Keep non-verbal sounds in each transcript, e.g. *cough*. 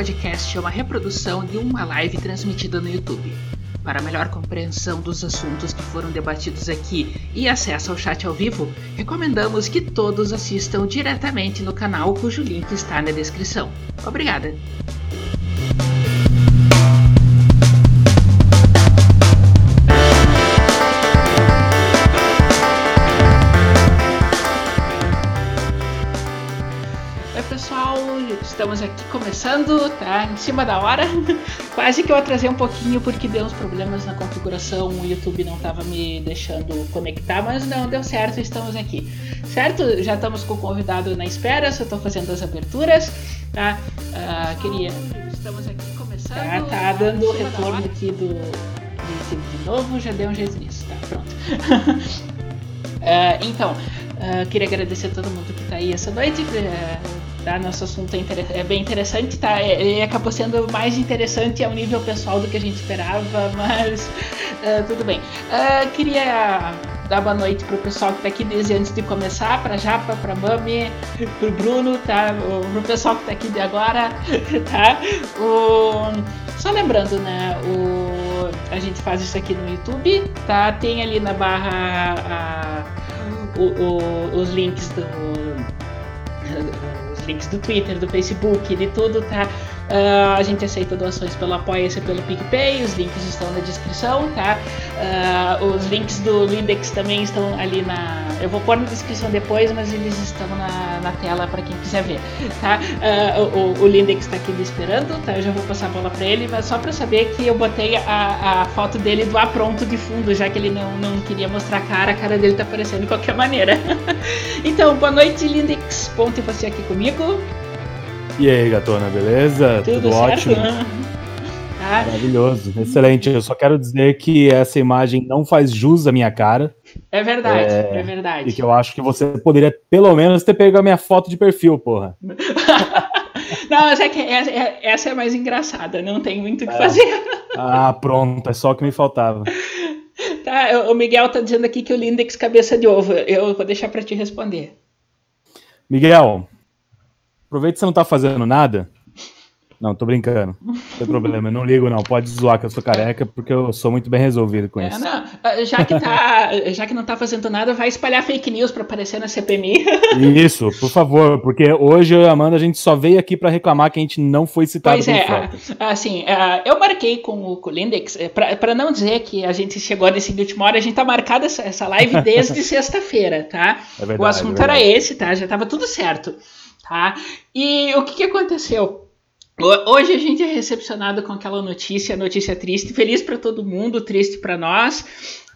podcast é uma reprodução de uma live transmitida no YouTube. Para melhor compreensão dos assuntos que foram debatidos aqui e acesso ao chat ao vivo, recomendamos que todos assistam diretamente no canal cujo link está na descrição. Obrigada! Estamos aqui começando, tá? Em cima da hora. *laughs* Quase que eu atrasei um pouquinho porque deu uns problemas na configuração, o YouTube não estava me deixando conectar, mas não, deu certo, estamos aqui. Certo? Já estamos com o convidado na espera, só estou fazendo as aberturas, tá? Ah, queria. Estamos aqui começando. Tá, tá dando o retorno aqui do, do de novo, já deu um jeito nisso, tá? Pronto. *laughs* Ah, então, ah, queria agradecer a todo mundo que está aí essa noite. eh, tá? Nosso assunto é, é bem interessante, tá? É- Ele acabou sendo mais interessante ao nível pessoal do que a gente esperava, *laughs* mas ah, tudo bem. Ah, queria dar boa noite pro pessoal que está aqui desde antes de começar, pra Japa, pra Mami, pro Bruno, tá? O, pro pessoal que está aqui de agora, *laughs* tá? O, só lembrando, né? O, a gente faz isso aqui no YouTube, tá? Tem ali na barra a- o- os links do links do Twitter, do Facebook, de tudo, tá? Ah, a gente aceita doações pelo Apoia-se e pelo PicPay, os links estão na descrição, tá? Ah, os links do Lindex também estão ali na. Eu vou pôr na descrição depois, mas eles estão na, na tela para quem quiser ver, tá? Ah, o, o, Lindex está aqui me esperando, tá? Eu já vou passar a bola para ele, mas só para saber que eu botei a, a foto dele do apronto de fundo, já que ele não, não queria mostrar a cara, a cara dele tá aparecendo de qualquer maneira. *laughs* então, boa noite, Lindex. Bom ter você aqui comigo. E aí, gatona, beleza? Tudo, Tudo, ótimo? Tá? Maravilhoso, excelente. Eu só quero dizer que essa imagem não faz jus à minha cara É verdade, é, É, verdade. e que eu acho que você poderia, pelo menos, ter pego a minha foto de perfil, porra. *laughs* Não, mas é que essa, é- essa é mais engraçada, não tem muito o que É. fazer. Ah, pronto, é só o que me faltava. *laughs* Tá, o Miguel tá dizendo aqui que o Lindex cabeça de ovo. Eu vou deixar pra te responder. Miguel, aproveita que você não tá fazendo nada. Não, tô brincando. Não tem problema, eu não ligo não. Pode zoar que eu sou careca, porque eu sou muito bem resolvido com É, isso. não, ah, já que tá, *laughs* já que não tá fazendo nada, vai espalhar fake news pra aparecer na CPMI. *laughs* Isso, por favor, porque hoje eu e a Amanda a gente só veio aqui pra reclamar que a gente não foi citado Pois é, ah, assim, ah, eu marquei com o, com o Lindex, eh, pra, pra não dizer que a gente chegou a decidir última hora, a gente tá marcada essa, essa live desde *laughs* sexta-feira, tá? É verdade, o assunto é era esse, tá? Já tava tudo certo, tá? E o que que aconteceu? Ho- Hoje a gente é recepcionado com aquela notícia, notícia triste, feliz pra todo mundo, triste pra nós,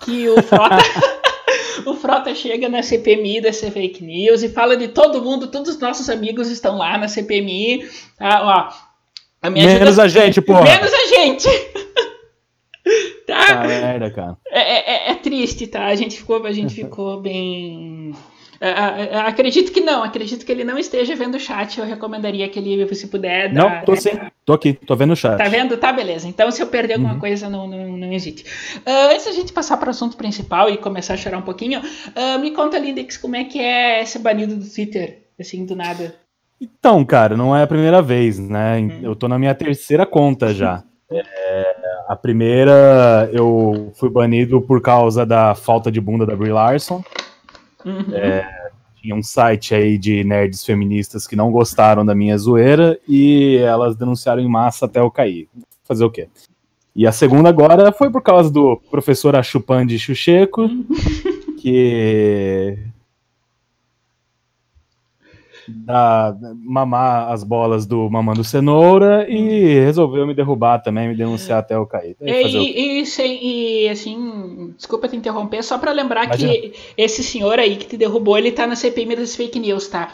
que o Frota *laughs* o Frota chega na CPMI dessa fake news e fala de todo mundo, todos os nossos amigos estão lá na CPMI, tá? Ó, a Menos a gente, porra. Menos a gente. *laughs* tá? Ah, merda, cara. É, é- é triste, tá? A gente ficou, a gente ficou bem. É, é, é, acredito que não, acredito que ele não esteja vendo o chat. Eu recomendaria que ele, se puder. Não, dar- tô sim. Tô aqui, tô vendo o chat. Tá vendo? Tá, beleza. Então, se eu perder alguma Uhum. coisa, não, não, não hesite. Ah, antes da gente passar para o assunto principal e começar a chorar um pouquinho, ah, me conta, Lindex, como é que é ser banido do Twitter, assim, do nada. Então, cara, não é a primeira vez, né? Hum. Eu tô na minha terceira conta já. *laughs* É, a primeira eu fui banido por causa da falta de bunda da Brie Larson. Uhum. Tinha um site aí de nerds feministas que não gostaram da minha zoeira e elas denunciaram em massa até eu cair. Fazer o quê? E a segunda agora foi por causa do professor Achupandi Chucheco, que dá mamar as bolas do mamando cenoura e resolveu me derrubar também, me denunciar até eu cair. Quê? E, e, sem- e, assim, desculpa te interromper, só pra lembrar Imagina. que esse senhor aí que te derrubou, ele tá na CPI das fake news, tá?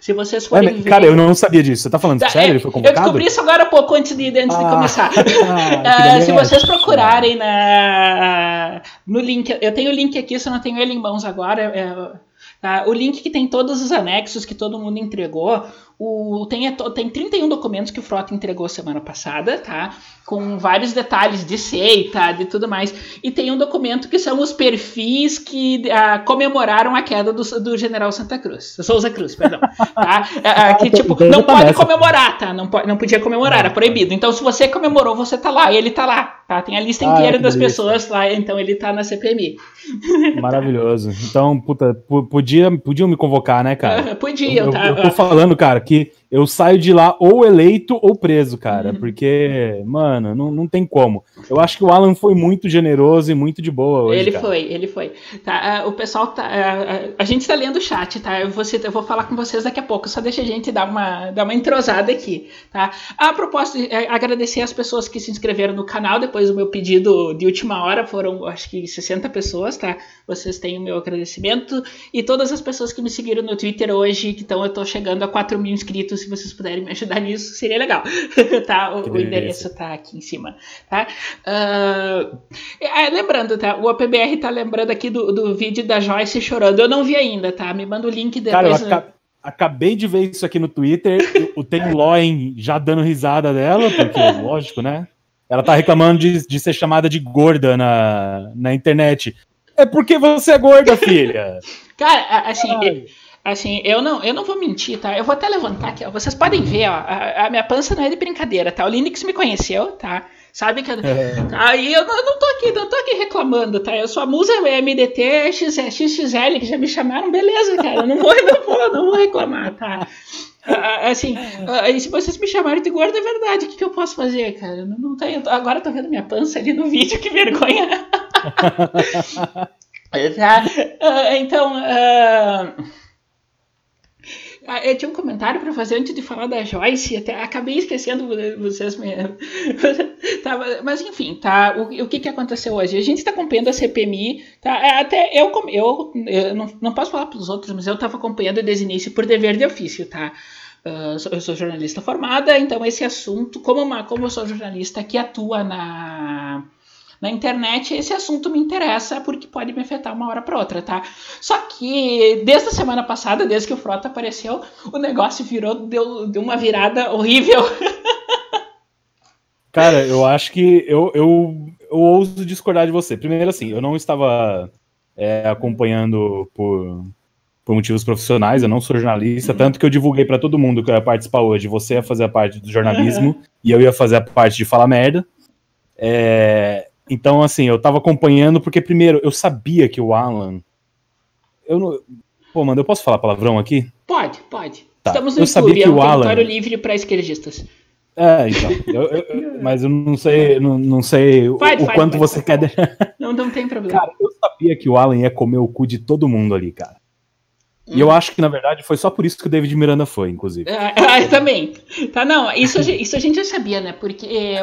Se vocês É, forem mas, ver- cara, eu não sabia disso. Você tá falando Tá, sério? é, Ele foi Eu convocado? descobri isso agora há pouco antes de, antes de Ah, começar. *laughs* ah, Ah, se vocês procurarem na, no link, eu tenho o link aqui, só não tenho ele em mãos agora. é, tá? O link que tem todos os anexos que todo mundo entregou. O, tem, tem 31 documentos que o Frota entregou semana passada, tá? Com vários detalhes de seita, de tudo mais. E tem um documento que são os perfis que uh, comemoraram a queda do, do general Santa Cruz. Souza Cruz, perdão. *laughs* Tá? Uh, que, tipo, não pode comemorar, tá? Não, pode, não podia comemorar, era proibido. Então, se você comemorou, você tá lá. Ele tá lá, tá? Tem a lista ah, inteira das delícia. pessoas lá, então ele tá na CPMI. *laughs* Maravilhoso. Então, puta, podia, podiam me convocar, né, cara? *laughs* Podiam, tá? Eu, eu tô falando, cara, que eu saio de lá ou eleito ou preso, cara. Uhum. Porque, mano, não, não tem como. Eu acho que o Alan foi muito generoso e muito de boa hoje. Ele cara. foi, ele foi. Tá, uh, o pessoal tá. Uh, a gente tá lendo o chat, tá? Eu vou, eu vou falar com vocês daqui a pouco. Só deixa a gente dar uma, dar uma entrosada aqui, tá? A propósito, é, agradecer as pessoas que se inscreveram no canal depois do meu pedido de última hora. Foram, acho que 60 pessoas, tá? Vocês têm o meu agradecimento. E todas as pessoas que me seguiram no Twitter hoje, que estão, eu tô chegando a 4 mil inscritos se vocês puderem me ajudar nisso, seria legal. *laughs* tá? O, o, endereço tá aqui em cima. Tá? Uh, é, lembrando, tá? O OPBR tá lembrando aqui do, do vídeo da Joyce chorando. Eu não vi ainda, tá? Me manda o link depois. Cara, eu acabei de ver isso aqui no Twitter. o Tem Loen já dando risada dela, porque, *laughs* lógico, né? Ela tá reclamando de, de ser chamada de gorda na, na internet. É porque você é gorda, filha. Cara, assim. Ai. Assim, eu não, eu não vou mentir, tá? Eu vou até levantar aqui, ó. Vocês podem ver, ó. A, a minha pança não é de brincadeira, tá? O Linux me conheceu, tá? Sabe que. É. Aí eu não, não tô aqui, não tô aqui reclamando, tá? Eu sou a musa MDT XXL, que já me chamaram, beleza, cara. Eu não vou, não vou, não vou reclamar, tá? Assim, se vocês me chamarem de gordo, é verdade. O que, que eu posso fazer, cara? Não, não tenho, agora eu tô vendo minha pança ali no vídeo, que vergonha. *laughs* *laughs* tá? Então. Uh... Ah, eu tinha um comentário para fazer antes de falar da Joyce, até acabei esquecendo vocês mesmo. *laughs* tá, mas enfim, tá? O, o que, que aconteceu hoje? A gente está acompanhando a CPMI, tá? É, até eu, eu, eu não, não posso falar para os outros, mas eu estava acompanhando desde o início por dever de ofício, tá? Uh, eu sou jornalista formada, então esse assunto, como, uma, como eu sou jornalista que atua na na internet, esse assunto me interessa porque pode me afetar uma hora para outra, tá? Só que desde a semana passada, desde que o Frota apareceu, o negócio virou, deu, deu uma virada horrível. *laughs* Cara, eu acho que eu, eu, eu ouso discordar de você. Primeiro, assim, eu não estava é, acompanhando por, por motivos profissionais, eu não sou jornalista, uhum. tanto que eu divulguei para todo mundo que eu ia participar hoje. Você ia fazer a parte do jornalismo uhum. e eu ia fazer a parte de falar merda. É, então, assim, eu tava acompanhando porque, primeiro, eu sabia que o Alan. Eu não. Pô, mano, eu posso falar palavrão aqui? Pode, pode. Tá. Estamos no eu sabia que é um o Alan... livre para esquerdistas. É, então. Eu, eu, *laughs* mas eu não sei, não, não sei pode, o, quanto você quer. *laughs* Não, não tem problema. Cara, eu sabia que o Alan ia comer o cu de todo mundo ali, cara. Hum. E eu hum. acho que, na verdade, foi só por isso que o David Miranda foi, inclusive. Ah, *laughs* também. Tá, não, isso, isso a gente já sabia, né? Porque o é, é,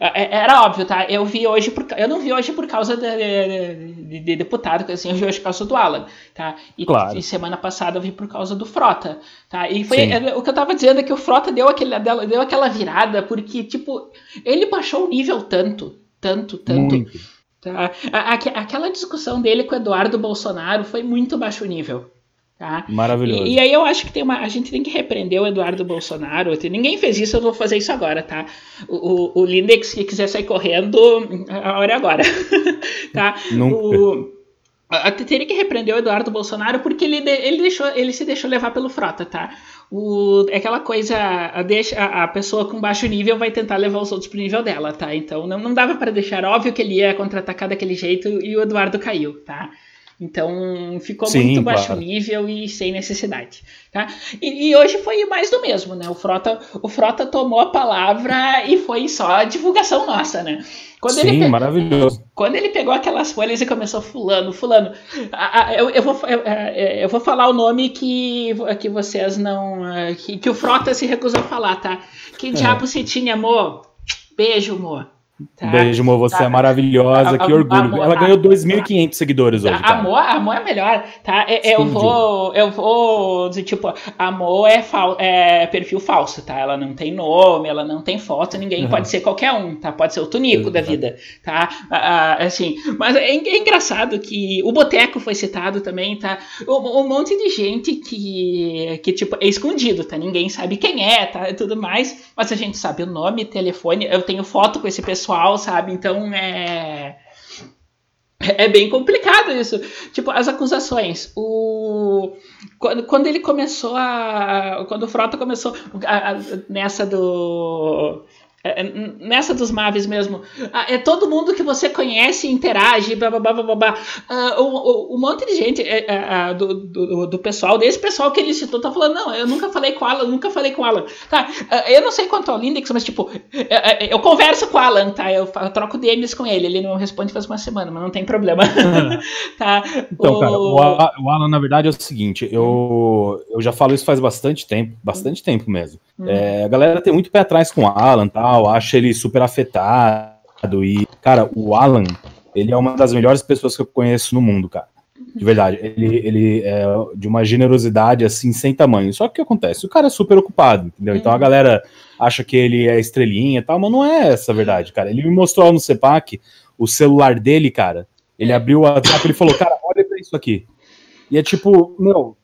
era óbvio, tá? Eu vi hoje por, eu não vi hoje por causa de, de, de deputado, assim, eu vi hoje por causa do Alan, tá? E, claro. e, semana passada eu vi por causa do Frota, tá? E foi é, o que eu tava dizendo é que o Frota deu aquele deu aquela virada porque tipo, ele baixou o nível tanto, tanto, tanto. Muito. Tá? aquela discussão dele com o Eduardo Bolsonaro foi muito baixo nível. Tá? Maravilhoso. E, e, aí eu acho que tem uma, a gente tem que repreender o Eduardo Bolsonaro. Ninguém fez isso, eu vou fazer isso agora, tá? O, o, o Lindex que quiser sair correndo, a hora é agora. *laughs* tá? Nunca. O, teria que repreender o Eduardo Bolsonaro porque ele, ele, deixou, ele se deixou levar pelo Frota, tá? O, é aquela coisa, a, deixa, a, a, pessoa com baixo nível vai tentar levar os outros pro nível dela, tá? Então não, não dava para deixar óbvio que ele ia contra-atacar daquele jeito e o Eduardo caiu, tá? Então ficou Sim, muito baixo claro. nível e sem necessidade. Tá? E, e, hoje foi mais do mesmo, né? O Frota, o Frota tomou a palavra e foi só a divulgação nossa, né? Quando Sim, ele maravilhoso. Quando ele pegou aquelas folhas e começou fulano, fulano, a, a, eu, eu, vou, eu, eu, vou falar o nome que, que vocês não. Que, que o Frota se recusou a falar, tá? Que é. diabo você tinha, amor? Beijo, amor. Tá? Beijo, Mo, você tá. é maravilhosa, que orgulho. A, a, Ela ganhou 2.500 seguidores hoje. Amor, amor é melhor, tá? É, eu vou, eu vou dizer, tipo, amor é, fal, é perfil falso, tá? Ela não tem nome, ela não tem foto, ninguém uhum. pode ser qualquer um, tá? Pode ser o Tunico da vida, tá? assim, mas é, é, engraçado que o Boteco foi citado também, tá? Um, um, monte de gente que, que, tipo, é escondido, tá? Ninguém sabe quem é, tá? E tudo mais, mas a gente sabe o nome, telefone, eu tenho foto com esse pessoal pessoal, sabe? Então é. É bem complicado isso. Tipo, as acusações. O... Quando, quando ele começou a. Quando o Frota começou a, a, nessa do é, é, nessa dos Maves mesmo, ah, é todo mundo que você conhece, interage, blá blá blá blá blá. Uh, um, um, monte de gente é, é, é, do, do, do, pessoal, desse pessoal que ele citou, tá falando, não, eu nunca falei com o Alan, nunca falei com o Alan. Tá, uh, eu não sei quanto ao Lindex, mas tipo, eu, converso com o Alan, tá? Eu, eu, troco DMs com ele, ele não responde faz uma semana, mas não tem problema. *laughs* tá? Então, o... cara, o, o, Alan, na verdade, é o seguinte, eu, eu já falo isso faz bastante tempo, bastante tempo mesmo. Hum. a galera tem muito pé atrás com o Alan, tal, tal, acha ele super afetado. E, cara, o Alan, ele é uma das melhores pessoas que eu conheço no mundo, cara. De verdade. Ele, ele é de uma generosidade assim, sem tamanho. Só que o que acontece? O cara é super ocupado, entendeu? Então a galera acha que ele é estrelinha e tal, mas não é essa a verdade, cara. Ele me mostrou no CEPAC o celular dele, cara. Ele abriu o WhatsApp e falou, cara, olha pra isso aqui. E é tipo, meu,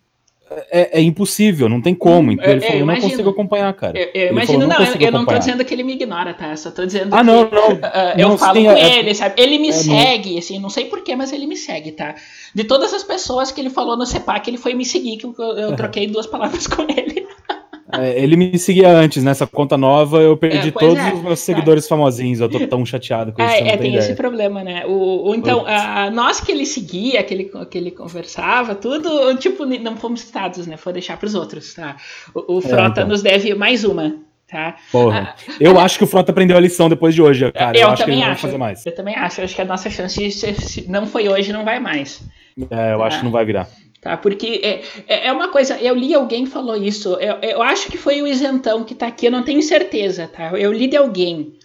é, é, impossível, não tem como. Então ele eu, falou, eu não consigo acompanhar, cara. Eu, eu imagino, falou, não, não eu, não tô dizendo que ele me ignora, tá? Eu só tô dizendo ah, que não, não, uh, eu não, falo sim, com é, ele, sabe? Ele me é, segue, assim, não sei porquê, mas ele me segue, tá? De todas as pessoas que ele falou no CEPAC, ele foi me seguir, que eu, troquei duas palavras *laughs* com ele. É, ele me seguia antes, nessa conta nova eu perdi é, todos é, os meus seguidores famosinhos. Eu tô tão chateado com isso. É, é tem, esse problema, né? O, o então, a, nós que ele seguia, que ele, que ele conversava, tudo, tipo, não fomos citados, né? Foi deixar pros outros, tá? O, o é, Frota então. nos deve mais uma. Tá? Porra. Ah, eu acho que o Frota aprendeu a lição depois de hoje, cara. Eu, eu acho que ele não vai fazer mais. Eu também acho. Eu acho que a nossa chance, se, se não foi hoje, não vai mais. É, eu tá? acho que não vai virar. Tá? Porque é, é, é uma coisa, eu li alguém que falou isso, eu, eu acho que foi o isentão que tá aqui, eu não tenho certeza, tá? Eu li de alguém,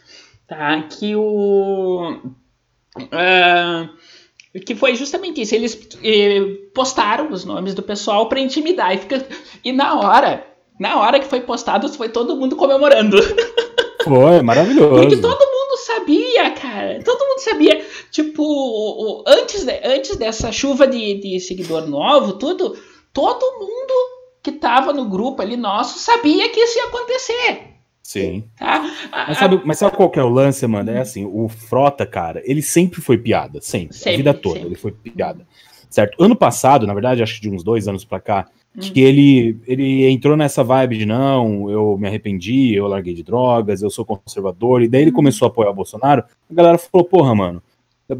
tá? Que o. Uh, que foi justamente isso, eles uh, postaram os nomes do pessoal para intimidar e, fica, e na hora, na hora que foi postado, foi todo mundo comemorando. Foi, maravilhoso. Porque todo sabia, cara. Todo mundo sabia. Tipo, antes, de, antes dessa chuva de, de seguidor novo, tudo, todo mundo que tava no grupo ali nosso sabia que isso ia acontecer. Sim. Tá? Mas, sabe, mas sabe qual que é o lance, mano? É assim, o Frota, cara, ele sempre foi piada, sempre, sempre a vida toda sempre. ele foi piada. Certo? Ano passado, na verdade, acho que de uns dois anos pra cá, Hum. Que ele, ele entrou nessa vibe de não, eu me arrependi, eu larguei de drogas, eu sou conservador, e daí ele hum. começou a apoiar o Bolsonaro. A galera falou, porra, mano.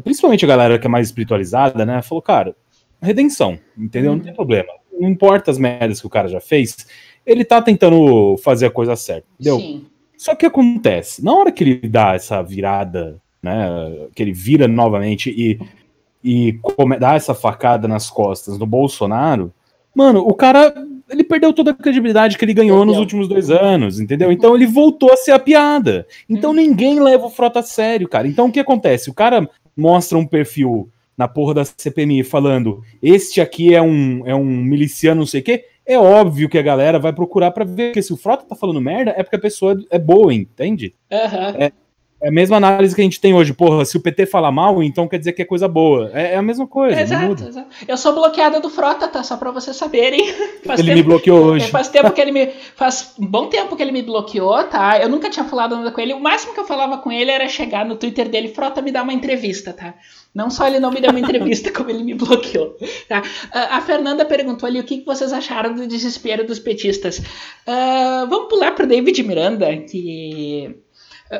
Principalmente a galera que é mais espiritualizada, né? Falou, cara, redenção, entendeu? Não tem hum. problema. Não importa as merdas que o cara já fez, ele tá tentando fazer a coisa certa, entendeu? Sim. Só que acontece, na hora que ele dá essa virada, né? Que ele vira novamente e, e dá essa facada nas costas do Bolsonaro Mano, o cara, ele perdeu toda a credibilidade que ele ganhou nos últimos dois anos, entendeu? Então ele voltou a ser a piada. Então hum. ninguém leva o Frota a sério, cara. Então o que acontece? O cara mostra um perfil na porra da CPMI falando este aqui é um, é um miliciano, não sei o quê. É óbvio que a galera vai procurar para ver que se o Frota tá falando merda é porque a pessoa é boa, entende? Uhum. É, é a mesma análise que a gente tem hoje. Porra, se o PT fala mal, então quer dizer que é coisa boa. É, é a mesma coisa. Exato, exato, Eu sou bloqueada do Frota, tá? Só pra vocês saberem. *laughs* Faz ele tempo, me bloqueou hoje. Faz tempo que ele me. Faz um bom tempo que ele me bloqueou, tá? Eu nunca tinha falado nada com ele. O máximo que eu falava com ele era chegar no Twitter dele, Frota, me dá uma entrevista, tá? Não só ele não me deu uma entrevista, *laughs* como ele me bloqueou. Tá? A Fernanda perguntou ali o que vocês acharam do desespero dos petistas. Uh, vamos pular para David Miranda, que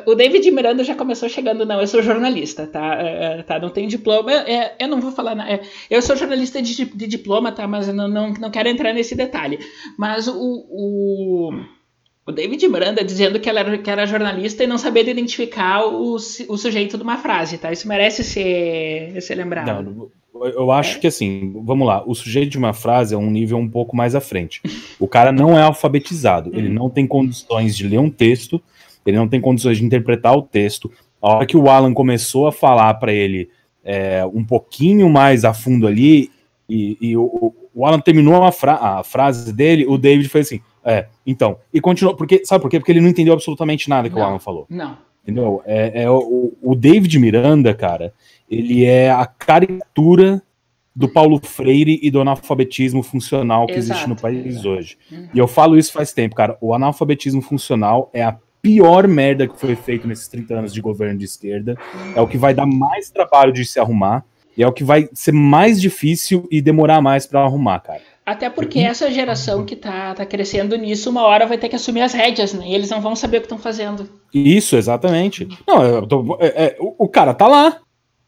o David Miranda já começou chegando, não, eu sou jornalista, tá? É, é tá não tenho diploma, é, eu não vou falar, é, eu sou jornalista de, de, diploma, tá? Mas eu não, não, não quero entrar nesse detalhe. Mas o, o, o David Miranda dizendo que, ela era, que era jornalista e não sabia identificar o, o sujeito de uma frase, tá? Isso merece ser, ser lembrado. Não, eu acho é. que assim, vamos lá, o sujeito de uma frase é um nível um pouco mais à frente. O cara não é alfabetizado, ele hum. não tem condições de ler um texto ele não tem condições de interpretar o texto. A hora que o Alan começou a falar para ele é, um pouquinho mais a fundo ali, e, e o, o, Alan terminou a, fra a, frase dele, o David foi assim: é, então, e continuou, porque, sabe por quê? Porque ele não entendeu absolutamente nada que não, o Alan falou. Não. Entendeu? É, é o, o David Miranda, cara, ele é a caricatura do Paulo Freire e do analfabetismo funcional que Exato. existe no país hoje. Uhum. E eu falo isso faz tempo, cara. O analfabetismo funcional é a pior merda que foi feito nesses 30 anos de governo de esquerda. É o que vai dar mais trabalho de se arrumar. E é o que vai ser mais difícil e demorar mais para arrumar, cara. Até porque essa geração que tá, tá crescendo nisso, uma hora vai ter que assumir as rédeas, né? E eles não vão saber o que estão fazendo. Isso, exatamente. Não, tô, é, é, o, o, cara tá lá.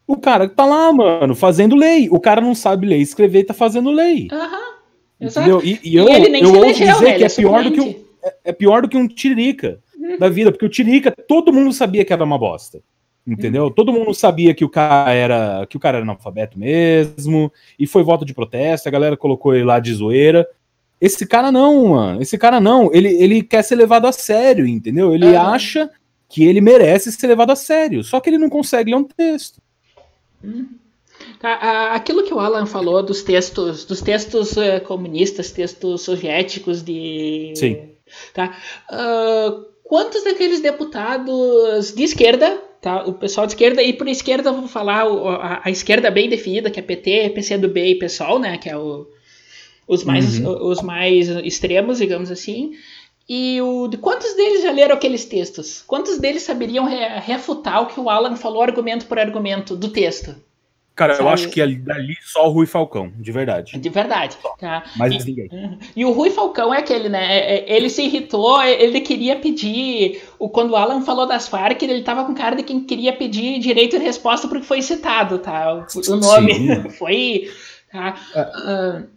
O cara tá lá, mano, fazendo lei. O cara não sabe ler e escrever e tá fazendo lei. Aham. Exato. E, e, eu, e ele nem eu ouso elegeu, dizer né? que é, é pior do que um, é, é, pior do que um tiririca uhum. Da vida, porque o tiririca todo mundo sabia que era uma bosta. Entendeu? Todo mundo sabia que o cara era que o cara era analfabeto mesmo, e foi voto de protesto, a galera colocou ele lá de zoeira. Esse cara não, mano. Esse cara não. Ele, ele quer ser levado a sério, entendeu? Ele uhum. acha que ele merece ser levado a sério, só que ele não consegue ler um texto. Tá, aquilo que o Alan falou dos textos, dos textos uh, comunistas, textos soviéticos de. Sim. Tá? Uh, quantos daqueles deputados de esquerda, tá? O pessoal de esquerda, e por esquerda vou falar a, a, esquerda bem definida, que é PT, PCdoB e PSOL, né? Que é o, os, mais, uhum. os mais extremos, digamos assim. E o, de quantos deles já leram aqueles textos? Quantos deles saberiam re, refutar o que o Alan falou argumento por argumento do texto? Cara, Sabe? eu acho que ali, dali só o Rui Falcão, de verdade. De verdade. Tá? Mas e, ninguém. *laughs* E o Rui Falcão é aquele, né? É, é, ele se irritou, ele queria pedir. O, quando o Alan falou das Farc, ele tava com cara de quem queria pedir direito de resposta porque foi citado, tá? O, o nome. *laughs* foi. Tá? É, uh,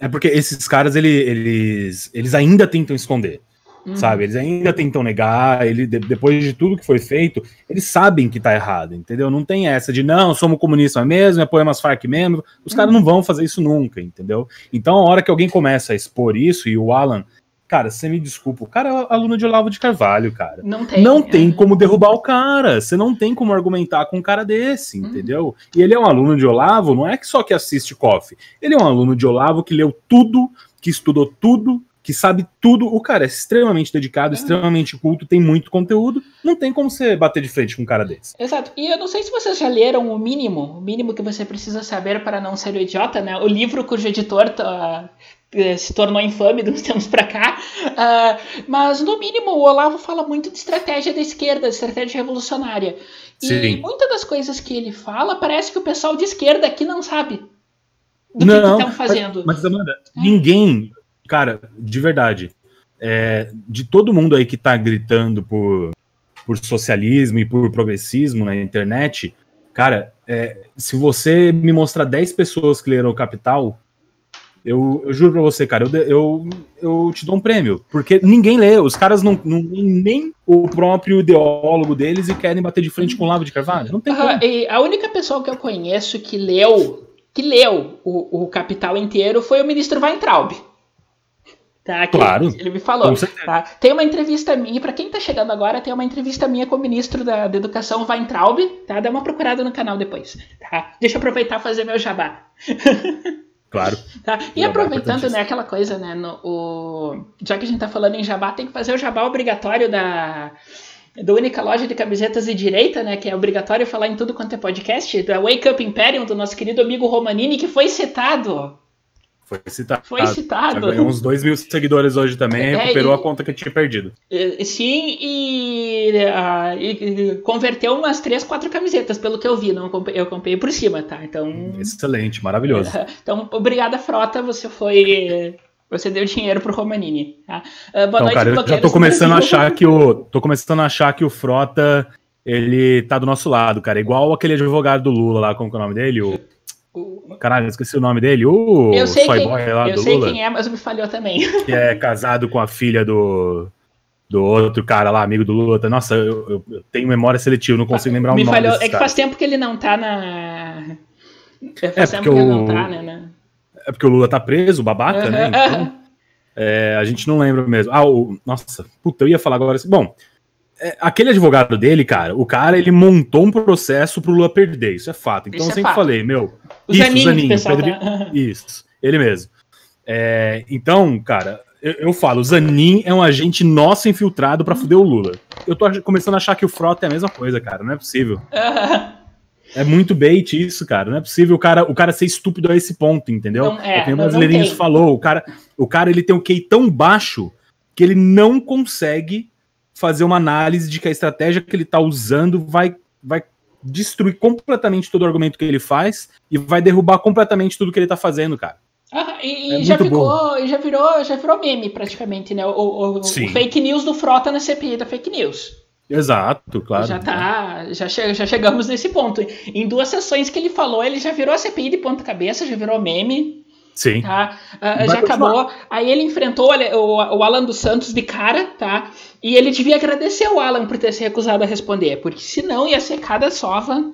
é porque esses caras, ele, eles, eles ainda tentam esconder. Uhum. Sabe? Eles ainda tentam negar, ele, depois de tudo que foi feito, eles sabem que tá errado, entendeu? Não tem essa de não, somos comunistas mesmo, apoiamos Farc mesmo. Os uhum. caras não vão fazer isso nunca, entendeu? Então, a hora que alguém começa a expor isso, e o Alan Cara, você me desculpa, o cara é aluno de Olavo de Carvalho, cara. Não tem. Não tem como derrubar o cara. Você não tem como argumentar com um cara desse, uhum. entendeu? E ele é um aluno de Olavo, não é que só que assiste COF. Ele é um aluno de Olavo que leu tudo, que estudou tudo, que sabe tudo. O cara é extremamente dedicado, é. extremamente culto, tem muito conteúdo. Não tem como você bater de frente com um cara desse. Exato. E eu não sei se vocês já leram o mínimo, o mínimo que você precisa saber para não ser o idiota, né? O livro cujo editor tá, se tornou infame de uns *laughs* tempos para cá. Uh, mas, no mínimo, o Olavo fala muito de estratégia da esquerda, de estratégia revolucionária. E Sim. muitas das coisas que ele fala, parece que o pessoal de esquerda aqui não sabe do não, que estão fazendo. Mas, mas Amanda, é. ninguém cara, de verdade, é, de todo mundo aí que tá gritando por, por socialismo e por progressismo na internet, cara, é, se você me mostrar 10 pessoas que leram o Capital, eu, eu juro pra você, cara, eu, eu, eu te dou um prêmio. Porque ninguém lê, os caras não, não nem o próprio ideólogo deles e querem bater de frente com o Lavo de Carvalho. Não tem uhum, a única pessoa que eu conheço que leu que leu o, o Capital inteiro foi o ministro Weintraub. Tá, claro. Ele me falou. Tá? Tem uma entrevista minha, para quem tá chegando agora, tem uma entrevista minha com o ministro da, da Educação, Weintraub, tá? Dá uma procurada no canal depois, tá? Deixa eu aproveitar e fazer meu jabá. *laughs* Claro. Tá? E aproveitando, né, aquela coisa, né, no, o... já que a gente tá falando em jabá, tem que fazer o jabá obrigatório da da única loja de camisetas de direita, né, que é obrigatório falar em tudo quanto é podcast, da Wake Up Imperium, do nosso querido amigo Romanini, que foi citado foi citado. Foi citado. Já ganhou uns 2 mil seguidores hoje também, é, recuperou e, a conta que tinha perdido. Sim, e, e, converteu umas 3, 4 camisetas, pelo que eu vi. Não, eu comprei por cima, tá? Então. Excelente, maravilhoso. *laughs* então, obrigada, Frota. Você foi. Você deu dinheiro pro Romanini. Tá? Uh, boa então, noite, cara, eu já tô começando a achar que o. tô começando a achar que o Frota ele tá do nosso lado, cara. Igual aquele advogado do Lula lá, como é o nome dele? O. Caralho, esqueci o nome dele. O eu sei quem, lá eu do sei Lula, quem é, mas me falhou também. *laughs* Que é casado com a filha do, do outro cara lá, amigo do Lula. Nossa, eu, eu, eu tenho memória seletiva, não consigo lembrar me o nome. Falhou. É que cara. faz tempo que ele não tá na. É, faz é tempo que ele não tá, né? É porque o Lula tá preso, babaca, uhum. né? Então, é, a gente não lembra mesmo. Ah, o, nossa, puta, eu ia falar agora assim. Bom, aquele advogado dele, cara, o cara ele montou um processo pro Lula perder, isso é fato. Então Isso eu é sempre fato. falei, meu, O isso, Zanin, Zanin, pessoal, Pedro- tá? *laughs* isso, ele mesmo. É, então, cara, eu, eu falo, o Zanin é um agente nosso infiltrado pra fuder o Lula. Eu tô começando a achar que o Frota é a mesma coisa, cara, não é possível. *laughs* É muito bait isso, cara. Não é possível o cara, o cara ser estúpido a esse ponto, entendeu? Não, é, é o não- não brasileirinho tem. falou. O cara, o cara ele tem um QI tão baixo que ele não consegue fazer uma análise de que a estratégia que ele tá usando vai, vai destruir completamente todo o argumento que ele faz e vai derrubar completamente tudo que ele tá fazendo, cara. Ah, e, É e já ficou, já virou, já virou meme praticamente, né? O, o- o fake news do Frota na CPI da fake news. Exato, claro. Já tá, já, che- já chegamos nesse ponto. Em duas sessões que ele falou, ele já virou a CPI de ponta cabeça, já virou meme, Sim. tá? Vai já continuar. acabou. Aí ele enfrentou o, o, Alan dos Santos de cara, tá? E ele devia agradecer o Alan por ter se recusado a responder, porque senão ia ser cada sova.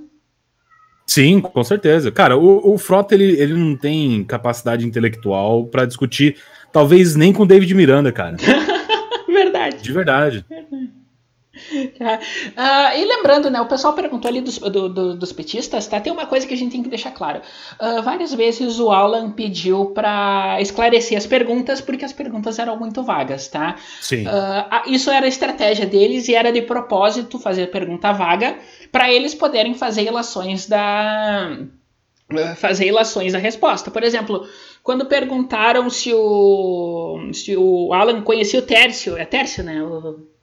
Sim, com certeza. Cara, o, o Frota ele, ele não tem capacidade intelectual pra discutir, talvez nem com o David Miranda, cara. *laughs* Verdade. De verdade. Tá. *laughs* Ah, e lembrando, né, o pessoal perguntou ali dos, do- do- dos petistas, tá? Tem uma coisa que a gente tem que deixar claro. Ah, várias vezes o Alan pediu para esclarecer as perguntas, porque as perguntas eram muito vagas, tá? Sim. Ah, isso era a estratégia deles e era de propósito fazer pergunta vaga para eles poderem fazer ilações da fazer ilações da resposta. Por exemplo, quando perguntaram se o se o Alan conhecia o Tércio, é Tércio, né? O-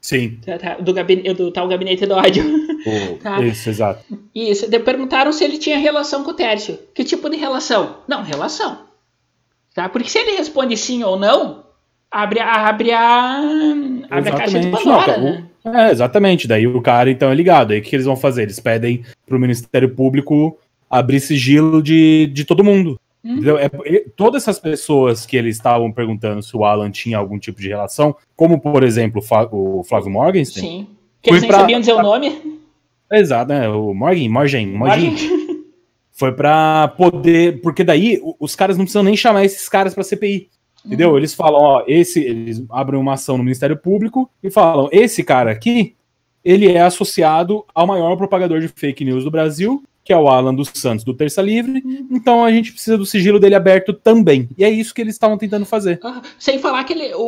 Sim. Tá, tá, do, gabinete, do tal gabinete do ódio. O- *laughs* Tá. Isso, exato. Isso. De, perguntaram se ele tinha relação com o Tércio. Que tipo de relação? Não, relação. Tá? Porque se ele responde sim ou não, abre, a- abre a. Abre a caixa de Exatamente. Pandora, Não, né? o- É, exatamente. Daí o cara então é ligado. Aí o que eles vão fazer? Eles pedem pro Ministério Público abrir sigilo de, de todo mundo. Uhum. Entendeu? É, todas essas pessoas que eles estavam perguntando se o Alan tinha algum tipo de relação, como por exemplo o Flávio Morgenstern. Sim. Que eles nem pra- sabiam dizer o nome. Exato, né? O Morgan, Morgan, Morgan. *laughs* Foi pra poder. Porque daí os caras não precisam nem chamar esses caras pra CPI. Entendeu? Eles falam, ó, esse. Eles abrem uma ação no Ministério Público e falam: esse cara aqui, ele é associado ao maior propagador de fake news do Brasil, que é o Alan dos Santos, do Terça Livre. Então a gente precisa do sigilo dele aberto também. E é isso que eles estavam tentando fazer. Ah, Sem falar que ele, o,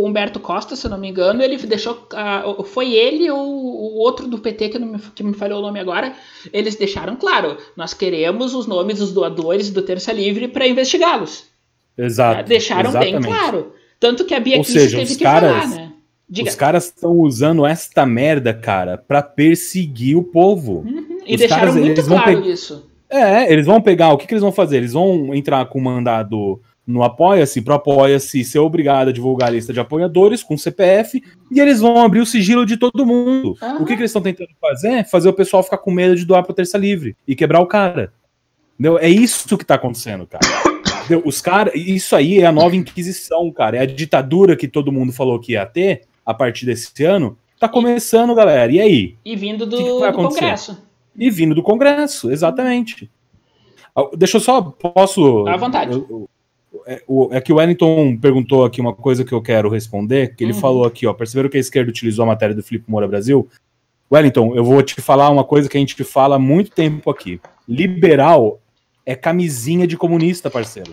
o Humberto Costa, se eu não me engano, ele deixou. ah, foi ele ou o outro do PT, que, não me, que me falhou o nome agora. Eles deixaram claro: nós queremos os nomes dos doadores do Terça Livre para investigá-los. Exato. Ah, Deixaram bem exatamente. claro. Tanto que a Bia seja, teve que caras- falar, né? Diga. Os caras estão usando esta merda, cara, pra perseguir o povo. Uhum, E os deixaram caras, muito eles vão claro pe- isso. É, eles vão pegar, o que, que eles vão fazer? Eles vão entrar com mandado no Apoia-se, pro Apoia-se ser obrigado a divulgar a lista de apoiadores com CPF, e eles vão abrir o sigilo de todo mundo. Aham. O que, que eles estão tentando fazer? Fazer o pessoal ficar com medo de doar pro Terça Livre e quebrar o cara. Entendeu? É isso que tá acontecendo, cara. Entendeu? Os caras, isso aí é a nova Inquisição, cara. É a ditadura que todo mundo falou que ia ter a partir desse ano. Tá começando, galera. E aí? E vindo do, Que que do? Congresso. E vindo do Congresso, exatamente. Ah, Deixa eu só, posso. À vontade. eu- eu- é, é que o Wellington perguntou aqui uma coisa que eu quero responder, que ele Uhum. falou aqui, ó, perceberam que a esquerda utilizou a matéria do Felipe Moura Brasil? Wellington, eu vou te falar uma coisa que a gente fala há muito tempo aqui. Liberal é camisinha de comunista, parceiro.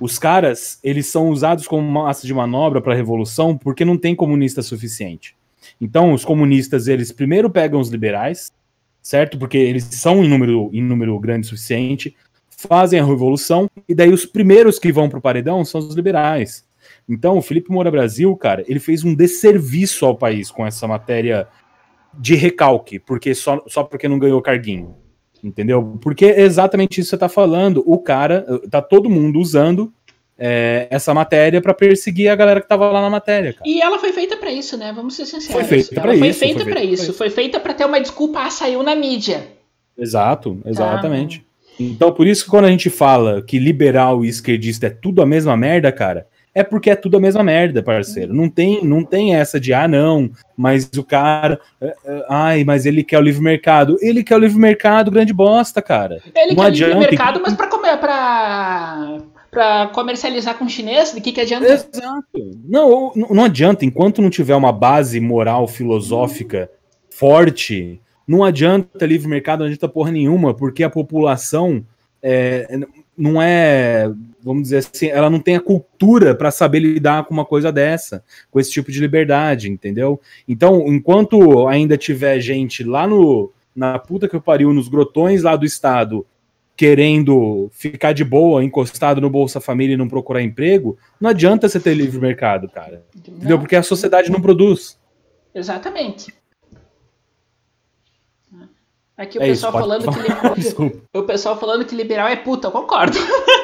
Os caras, eles são usados como massa de manobra para a revolução porque não tem comunista suficiente. Então, os comunistas, eles primeiro pegam os liberais, certo? Porque eles são em número, em número grande o suficiente, fazem a revolução, e daí os primeiros que vão pro paredão são os liberais. Então, o Felipe Moura Brasil, cara, ele fez um desserviço ao país com essa matéria de recalque, porque só, só porque não ganhou carguinho. Entendeu? Porque é exatamente isso que você tá falando. O cara, tá todo mundo usando é, essa matéria para perseguir a galera que tava lá na matéria, cara. E ela foi feita pra isso, né? Vamos ser sinceros. Foi feita foi isso, feita foi feita isso. pra Foi feita pra ter uma desculpa, ah, saiu na mídia. Exato, exatamente. Então, por isso que quando a gente fala que liberal e esquerdista é tudo a mesma merda, cara, é porque é tudo a mesma merda, parceiro. Não tem, não tem essa de, ah, não, mas o cara. é, é, ai, mas ele quer o livre mercado. Ele quer o livre mercado, grande bosta, cara. Ele Não quer livre adianta, mercado, e- mas pra comer, pra, para comercializar com chinês, de que, que adianta? Exato. Não, não adianta, enquanto não tiver uma base moral, filosófica forte, não adianta livre mercado, não adianta porra nenhuma, porque a população é, não é, vamos dizer assim, ela não tem a cultura para saber lidar com uma coisa dessa, com esse tipo de liberdade, entendeu? Então, enquanto ainda tiver gente lá no na puta que eu pariu, nos grotões lá do estado, querendo ficar de boa, encostado no Bolsa Família e não procurar emprego, não adianta você ter livre mercado, cara. Não. Entendeu? Porque a sociedade não produz. Exatamente. Aqui o é pessoal isso, falando que *laughs* o pessoal falando que liberal é puta, eu concordo. *laughs*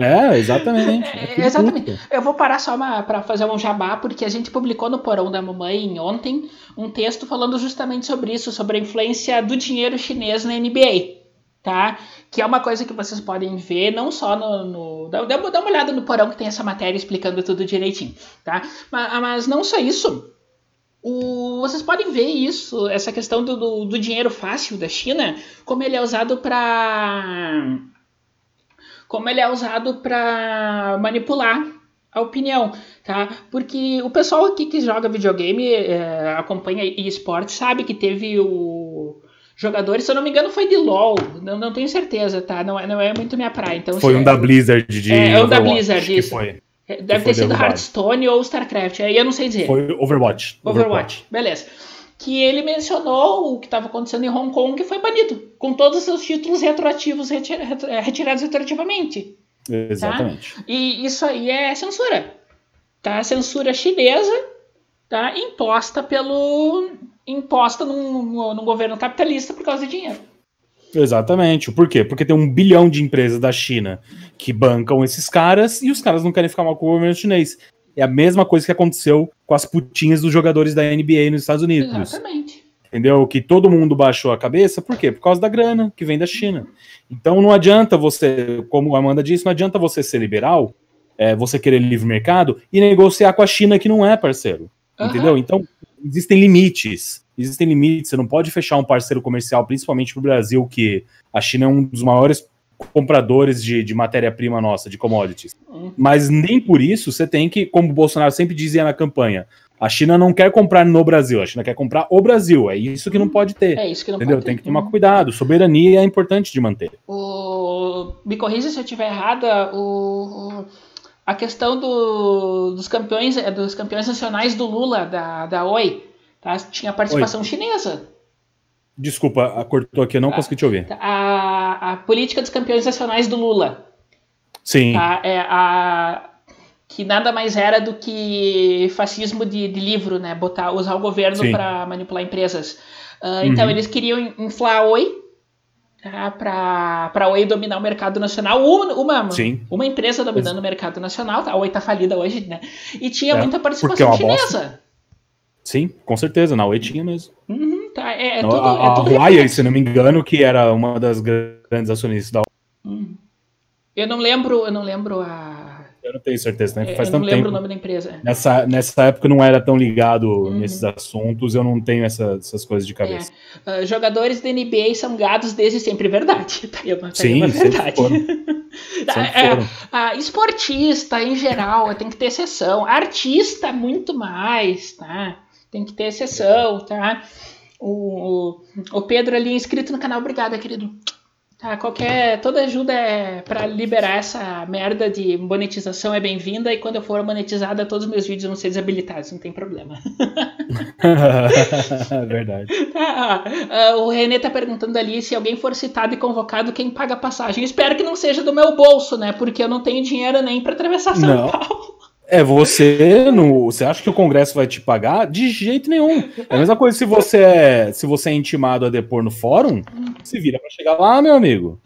É, exatamente. É, é exatamente. Eu vou parar só para fazer um jabá, porque a gente publicou no Porão da Mamãe ontem um texto falando justamente sobre isso, sobre a influência do dinheiro chinês na NBA. Tá? Que é uma coisa que vocês podem ver, não só no. no dá, dá, uma olhada no porão que tem essa matéria explicando tudo direitinho. Tá? Mas, mas não só isso. O, vocês podem ver isso, essa questão do, do, do dinheiro fácil da China, como ele é usado para como ele é usado para manipular a opinião, tá? Porque o pessoal aqui que joga videogame, é, acompanha esporte, sabe que teve o jogadores, se eu não me engano, foi de LoL, não, não tenho certeza, tá? Não é, não é muito minha praia. Então, foi um é, da Blizzard de. É, é um da Blizzard, isso. Foi. É, deve ter sido Hearthstone ou StarCraft, aí eu não sei dizer. Foi Overwatch. Overwatch, Overwatch. beleza que ele mencionou o que estava acontecendo em Hong Kong que foi banido, com todos os seus títulos retroativos retirados retroativamente. Exatamente. Tá? E isso aí é censura. Tá? Censura chinesa tá? imposta pelo. Imposta num, num governo capitalista por causa de dinheiro. Exatamente. Por quê? Porque tem um bilhão de empresas da China que bancam esses caras e os caras não querem ficar mal com o governo chinês. É a mesma coisa que aconteceu com as putinhas dos jogadores da NBA nos Estados Unidos. Exatamente. Entendeu? Que todo mundo baixou a cabeça, por quê? Por causa da grana que vem da China. Então não adianta você, como a Amanda disse, não adianta você ser liberal, é, você querer livre mercado e negociar com a China que não é parceiro. Uhum. Entendeu? Então existem limites. Existem limites. Você não pode fechar um parceiro comercial, principalmente para o Brasil, que a China é um dos maiores compradores de, de matéria-prima nossa, de commodities. Uhum. Mas nem por isso você tem que, como o Bolsonaro sempre dizia na campanha, a China não quer comprar no Brasil, a China quer comprar o Brasil. É isso que não pode ter. É isso que não entendeu? pode ter. Tem que tomar cuidado. Soberania é importante de manter. O... Me corrija se eu estiver errada. O... A questão do... dos campeões é, dos campeões nacionais do Lula, da, da Oi, tá? tinha participação Oi. chinesa. Desculpa, cortou aqui, eu não ah, consegui te ouvir. A, a política dos campeões nacionais do Lula. Sim. Tá? É a, que nada mais era do que fascismo de, de livro, né? Botar, usar o governo para manipular empresas. Uh, então uhum. eles queriam inflar a Oi tá? para a Oi dominar o mercado nacional. Uma, uma, uma empresa dominando o mercado nacional. Tá? A Oi tá falida hoje, né? E tinha é, muita participação é chinesa. Bosta. Sim, com certeza, na Oi tinha mesmo. Uhum, tá, é, é tudo, a, é a Huawei, se não me engano, que era uma das grandes acionistas da uhum. Eu não lembro, eu não lembro a. Eu não tenho certeza, né? É, Faz eu não lembro tempo. o nome da empresa. Nessa, nessa época eu não era tão ligado uhum. nesses assuntos, eu não tenho essa, essas coisas de cabeça. Uh, jogadores da NBA são gados desde sempre, verdade. *laughs* Tá aí uma, tá Sim, uma verdade. *laughs* é, uh, esportista em geral tem que ter exceção. Artista, muito mais, tá? tem que ter exceção, tá? O, o Pedro ali inscrito no canal, obrigado, querido. Tá, qualquer. Toda ajuda é para liberar essa merda de monetização é bem-vinda e quando eu for monetizada, todos os meus vídeos vão ser desabilitados, não tem problema. *laughs* Verdade. Tá, ó, o Renê tá perguntando ali se alguém for citado e convocado, quem paga a passagem. espero que não seja do meu bolso, né? Porque eu não tenho dinheiro nem para atravessar São não. Paulo. É, você no, você acha que o Congresso vai te pagar? De jeito nenhum. É a mesma coisa se você é, se você é intimado a depor no fórum, se vira para chegar lá, meu amigo.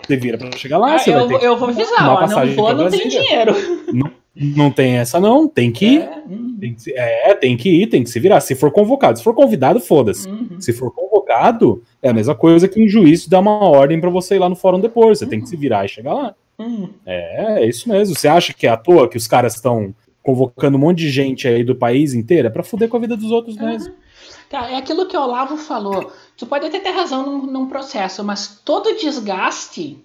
Você vira para chegar lá, ah, você eu, vai ter eu vou avisar, ó, não vou, não tem dinheiro. Não, não tem essa não, tem que ir. É. Tem que, é, tem que ir, tem que se virar. Se for convocado, se for convidado, foda-se. Uhum. Se for convocado, é a mesma coisa que um juiz dá uma ordem para você ir lá no fórum depois. Você uhum. tem que se virar e chegar lá. Hum. É, é isso mesmo. Você acha que é à toa que os caras estão convocando um monte de gente aí do país inteiro? É pra fuder com a vida dos outros mesmo. Tá, é aquilo que o Olavo falou. Tu pode até ter razão num, num processo, mas todo desgaste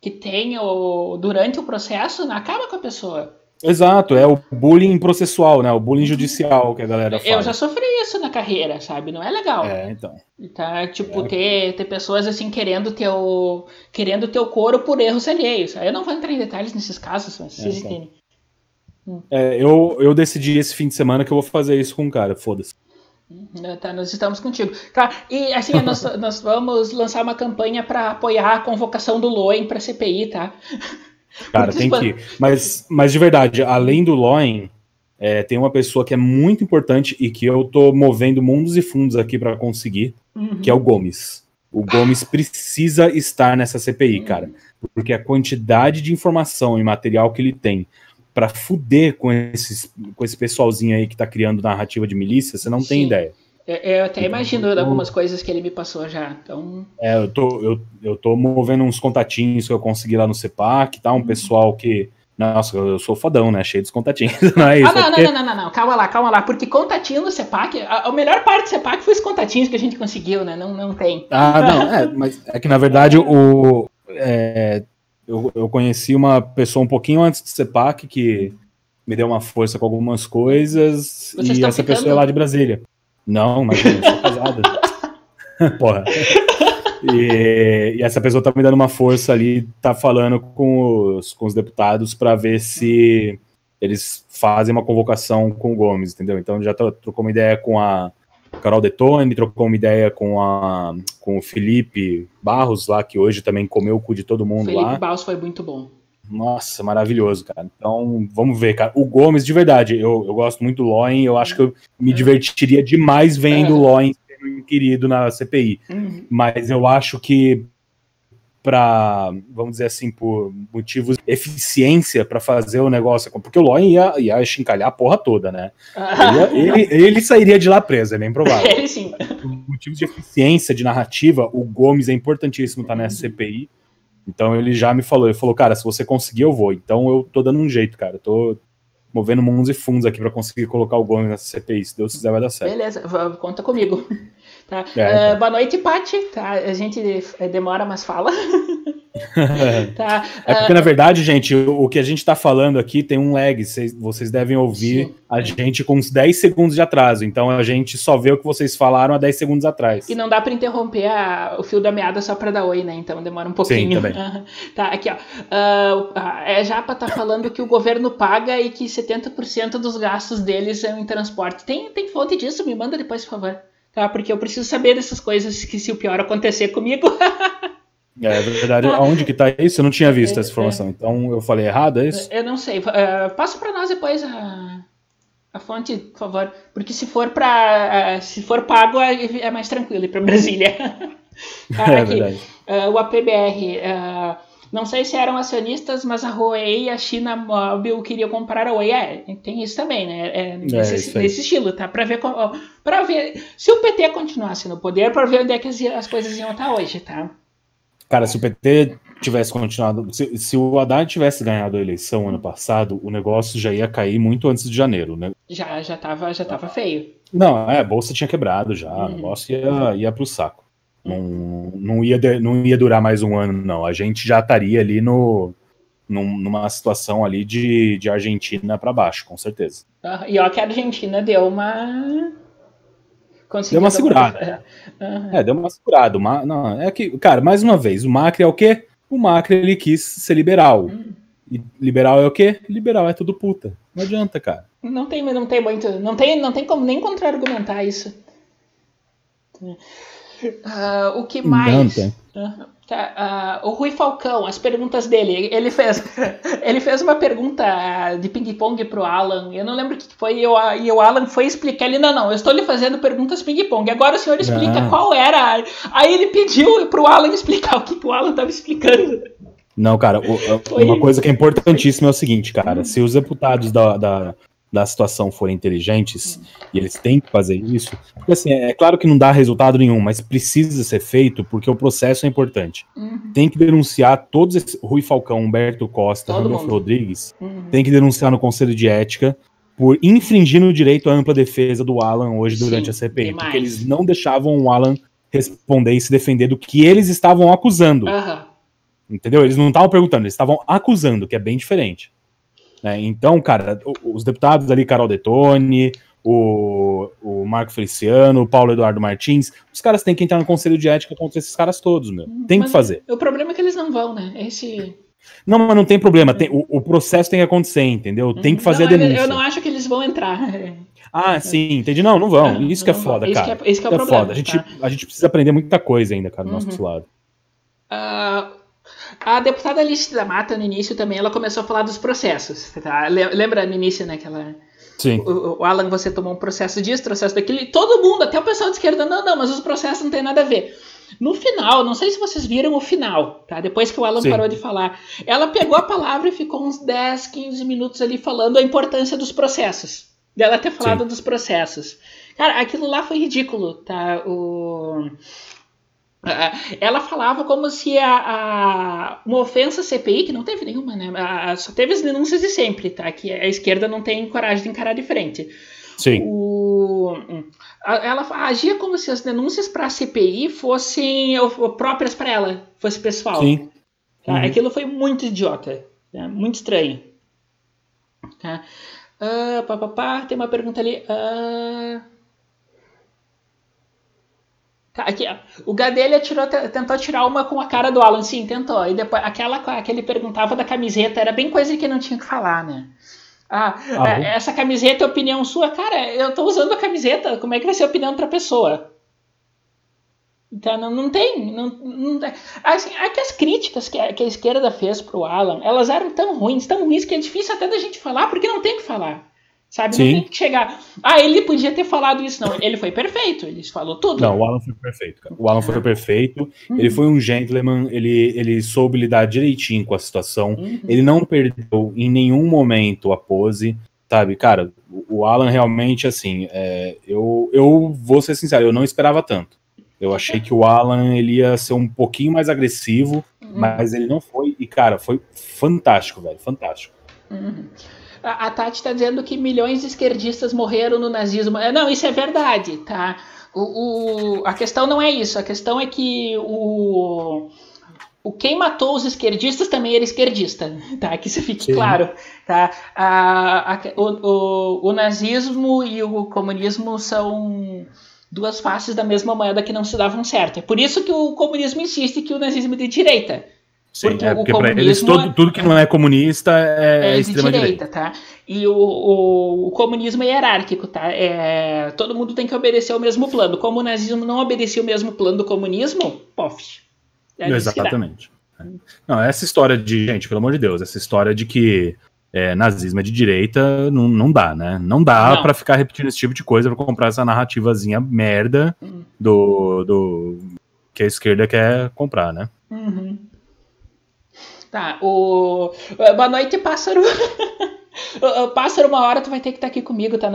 que tem o, durante o processo, acaba com a pessoa. Exato, é o bullying processual, né? O bullying judicial que a galera fala. Eu já sofri isso na carreira, sabe? Não é legal. É, então. Tá, tipo, é. ter, ter pessoas assim querendo teu, querendo teu couro por erros alheios. Eu não vou entrar em detalhes nesses casos, mas vocês é, então. entendem. Hum. É, eu, eu decidi esse fim de semana que eu vou fazer isso com um cara, foda-se. Hum, tá, nós estamos contigo. Tá, e assim, *laughs* nós, nós vamos lançar uma campanha para apoiar a convocação do Loen para CPI, tá? Cara, tem que. Mas, mas de verdade, além do Loen, é, tem uma pessoa que é muito importante e que eu tô movendo mundos e fundos aqui para conseguir, uhum. que é o Gomes. O Gomes precisa estar nessa CPI, cara. Porque a quantidade de informação e material que ele tem para fuder com, esses, com esse pessoalzinho aí que tá criando narrativa de milícia, você não Sim. tem ideia. Eu até imagino então, algumas coisas que ele me passou já. Então... É, eu tô, eu, eu tô movendo uns contatinhos que eu consegui lá no CEPAC, tá? Um uhum. pessoal que. Nossa, eu sou fodão, né? Cheio dos contatinhos. *laughs* Não é isso, ah, não, é porque... não, não, não, não, calma lá, calma lá. Porque contatinho no CEPAC, a, a melhor parte do CEPAC foi os contatinhos que a gente conseguiu, né? Não, não tem. Ah, não, é, mas é que na verdade o. É, eu, eu conheci uma pessoa um pouquinho antes do CEPAC que me deu uma força com algumas coisas Vocês e essa ficando... pessoa é lá de Brasília. Não, mas eu sou casado. *laughs* Porra. E, e, essa pessoa tá me dando uma força ali, tá falando com os, com os deputados para ver se eles fazem uma convocação com o Gomes, entendeu? Então já trocou uma ideia com a Carol Detone, trocou uma ideia com, a, com o Felipe Barros lá, que hoje também comeu o cu de todo mundo Felipe lá. Felipe Barros foi muito bom. Nossa, maravilhoso, cara. Então, vamos ver, cara. O Gomes, de verdade, eu, eu gosto muito do Loen, eu acho que eu me divertiria demais vendo o Loen sendo querido na CPI. Uhum. Mas eu acho que para, vamos dizer assim, por motivos de eficiência para fazer o negócio, porque o Loen ia, ia chincalhar a porra toda, né? Ele, *laughs* ele, ele, sairia de lá preso, é bem provável. Ele sim. Por motivos de eficiência, de narrativa, o Gomes é importantíssimo estar tá nessa CPI. Então ele já me falou, ele falou, cara, se você conseguir, eu vou. Então eu tô dando um jeito, cara. Eu tô movendo mundos e fundos aqui para conseguir colocar o Gomes nessa CPI. Se Deus quiser, vai dar certo. Beleza, conta comigo. *laughs* Tá. É, uh, boa noite, Paty. Tá, a gente demora, mas fala. *laughs* *laughs* tá. É porque, uh, na verdade, gente, o que a gente está falando aqui tem um lag. Vocês, vocês devem ouvir sim. a gente com uns 10 segundos de atraso. Então a gente só vê o que vocês falaram há 10 segundos atrás. E não dá para interromper a, o fio da meada só para dar oi, né? Então demora um pouquinho. Sim, também. *laughs* tá, aqui, ó. Uh, é Japa tá falando que o governo paga e que 70% dos gastos deles é em transporte. Tem, tem fonte disso? Me manda depois, por favor. Tá? Porque eu preciso saber dessas coisas que se o pior acontecer comigo. *laughs* É, é verdade. Aonde que tá isso? Eu não tinha visto é, essa informação. É. Então eu falei errado, é isso? Eu não sei. Uh, passa para nós depois a, a fonte, por favor. Porque se for para uh, se for pago é, é mais tranquilo ir para Brasília. ah, *laughs* é verdade. Uh, o APBR. não sei se eram acionistas, mas a Huawei e a China Mobile queriam comprar a Huawei. É, tem isso também, né? É, nesse, nesse estilo, tá? Para ver, para ver se o PT continuasse no poder, para ver onde é que as, as coisas iam estar hoje, tá? Cara, se o PT tivesse continuado. Se, se, o Haddad tivesse ganhado a eleição ano passado, o negócio já ia cair muito antes de janeiro, né? Já, já tava, já tava feio. Não, é, a bolsa tinha quebrado já, uhum. o negócio ia, ia pro saco. Não, não, ia, não ia durar mais um ano, não. A gente já estaria ali no, numa situação ali de, de Argentina para baixo, com certeza. e ó que a Argentina deu uma Conseguiu deu uma segurada. *laughs* Uhum. É, deu uma segurada. Uma, não, é que, cara, mais uma vez, o Macri é o quê? O Macri ele quis ser liberal. Uhum. E liberal é o quê? Liberal é tudo puta. Não adianta, cara. Não tem, não tem muito. Não tem, não tem como nem contra-argumentar isso. Uh, o que mais? Não. Uh, Tá, uh, o Rui Falcão, as perguntas dele, ele fez, *laughs* ele fez uma pergunta de ping-pong pro Alan, eu não lembro o que foi, e o, e o Alan foi explicar, ele, não, não, eu estou lhe fazendo perguntas ping-pong, agora o senhor explica ah. qual era, aí ele pediu pro Alan explicar o que, que o Alan estava explicando. Não, cara, o, uma coisa que é importantíssima é o seguinte, cara, se os deputados da, da da situação forem inteligentes, e eles têm que fazer isso, porque assim, é claro que não dá resultado nenhum, mas precisa ser feito porque o processo é importante. Uhum. Tem que denunciar todos esses, Rui Falcão, Humberto Costa, Rodolfo Rodrigues, uhum. tem que denunciar no Conselho de Ética por infringir o direito à ampla defesa do Alan hoje Sim, durante a CPI, porque eles não deixavam o Alan responder e se defender do que eles estavam acusando. Uhum. Entendeu? Eles não estavam perguntando, eles estavam acusando, que é bem diferente. Né? Então, cara, os deputados ali, Carol Detone, o, o Marco Feliciano, o Paulo Eduardo Martins, os caras têm que entrar no conselho de ética contra esses caras todos, meu. Tem mas que fazer. O problema é que eles não vão, né? Esse. Não, mas não tem problema. Tem, o, o processo tem que acontecer, entendeu? Tem que fazer não, a denúncia. Eu não acho que eles vão entrar. Ah, sim, entendi. Não, não vão. Isso que é foda, cara. Que é, isso que é o é problema. Foda. A, gente, tá? a gente precisa aprender muita coisa ainda, cara, do uhum. nosso lado. Uh, a deputada Alice da Mata, no início também, ela começou a falar dos processos. Tá? Lembra no início, né, que ela... Sim. O, o, Alan, você tomou um processo disso, processo daquilo, e todo mundo, até o pessoal de esquerda, não, não, mas os processos não tem nada a ver. No final, não sei se vocês viram o final, tá? Depois que o Alan Sim. parou de falar, ela pegou a palavra e ficou uns 10, 15 minutos ali falando a importância dos processos. Dela ter falado Sim. dos processos. Cara, aquilo lá foi ridículo, tá? O *laughs* ela falava como se a, a, uma ofensa CPI, que não teve nenhuma, né? A, só teve as denúncias de sempre, tá? Que a esquerda não tem coragem de encarar de frente. Sim. O, ela agia como se as denúncias para a CPI fossem próprias para ela, fosse pessoal. Sim. Tá? Uhum. Aquilo foi muito idiota, tá? muito estranho. Tá? Uh, pá, pá, pá, tem uma pergunta ali. Uh... Aqui. O Gadelha tentou tirar uma com a cara do Alan, sim, tentou. E depois, aquela que ele perguntava da camiseta, era bem coisa que não tinha que falar, né? Ah, ah é, essa camiseta é opinião sua? Cara, eu tô usando a camiseta, como é que vai ser a opinião outra pessoa? Então, não, não tem. Não, não, assim, é que as críticas que a, que a esquerda fez pro Alan, elas eram tão ruins, tão ruins, que é difícil até da gente falar, porque não tem que falar. Sabe? Sim. Não tem que chegar. Ah, ele podia ter falado isso, não. Ele foi perfeito, ele falou tudo. Não, o Alan foi perfeito, cara. O Alan foi perfeito. Uhum. Ele foi um gentleman, ele, ele soube lidar direitinho com a situação. Uhum. Ele não perdeu em nenhum momento a pose. Sabe, cara, o Alan realmente, assim, é, eu, eu vou ser sincero, eu não esperava tanto. Eu achei que o Alan ele ia ser um pouquinho mais agressivo, uhum. mas ele não foi. E, cara, foi fantástico, velho, fantástico. Uhum. A, a Tati está dizendo que milhões de esquerdistas morreram no nazismo. É, não, isso é verdade, tá? O, o, a questão não é isso. A questão é que o, o quem matou os esquerdistas também era esquerdista, tá? Que isso fique Sim. claro, tá? A, a, o, o, o nazismo e o comunismo são duas faces da mesma moeda que não se davam certo. É por isso que o comunismo insiste que o nazismo é de direita. Sim, porque, é porque para eles todo, tudo que não é comunista é, é extrema direita, direita, tá? E o, o, o, comunismo é hierárquico, tá? É, todo mundo tem que obedecer ao mesmo plano. Como o nazismo não obedecia o mesmo plano do comunismo, pof. É Exatamente. Não, essa história de, gente, pelo amor de Deus, essa história de que é, nazismo é de direita, não, não dá, né? Não dá para ficar repetindo esse tipo de coisa para comprar essa narrativazinha merda hum. do, do que a esquerda quer comprar, né? Uhum. Tá, o. Boa noite, pássaro. *laughs* pássaro, uma hora tu vai ter que estar tá aqui comigo, tá?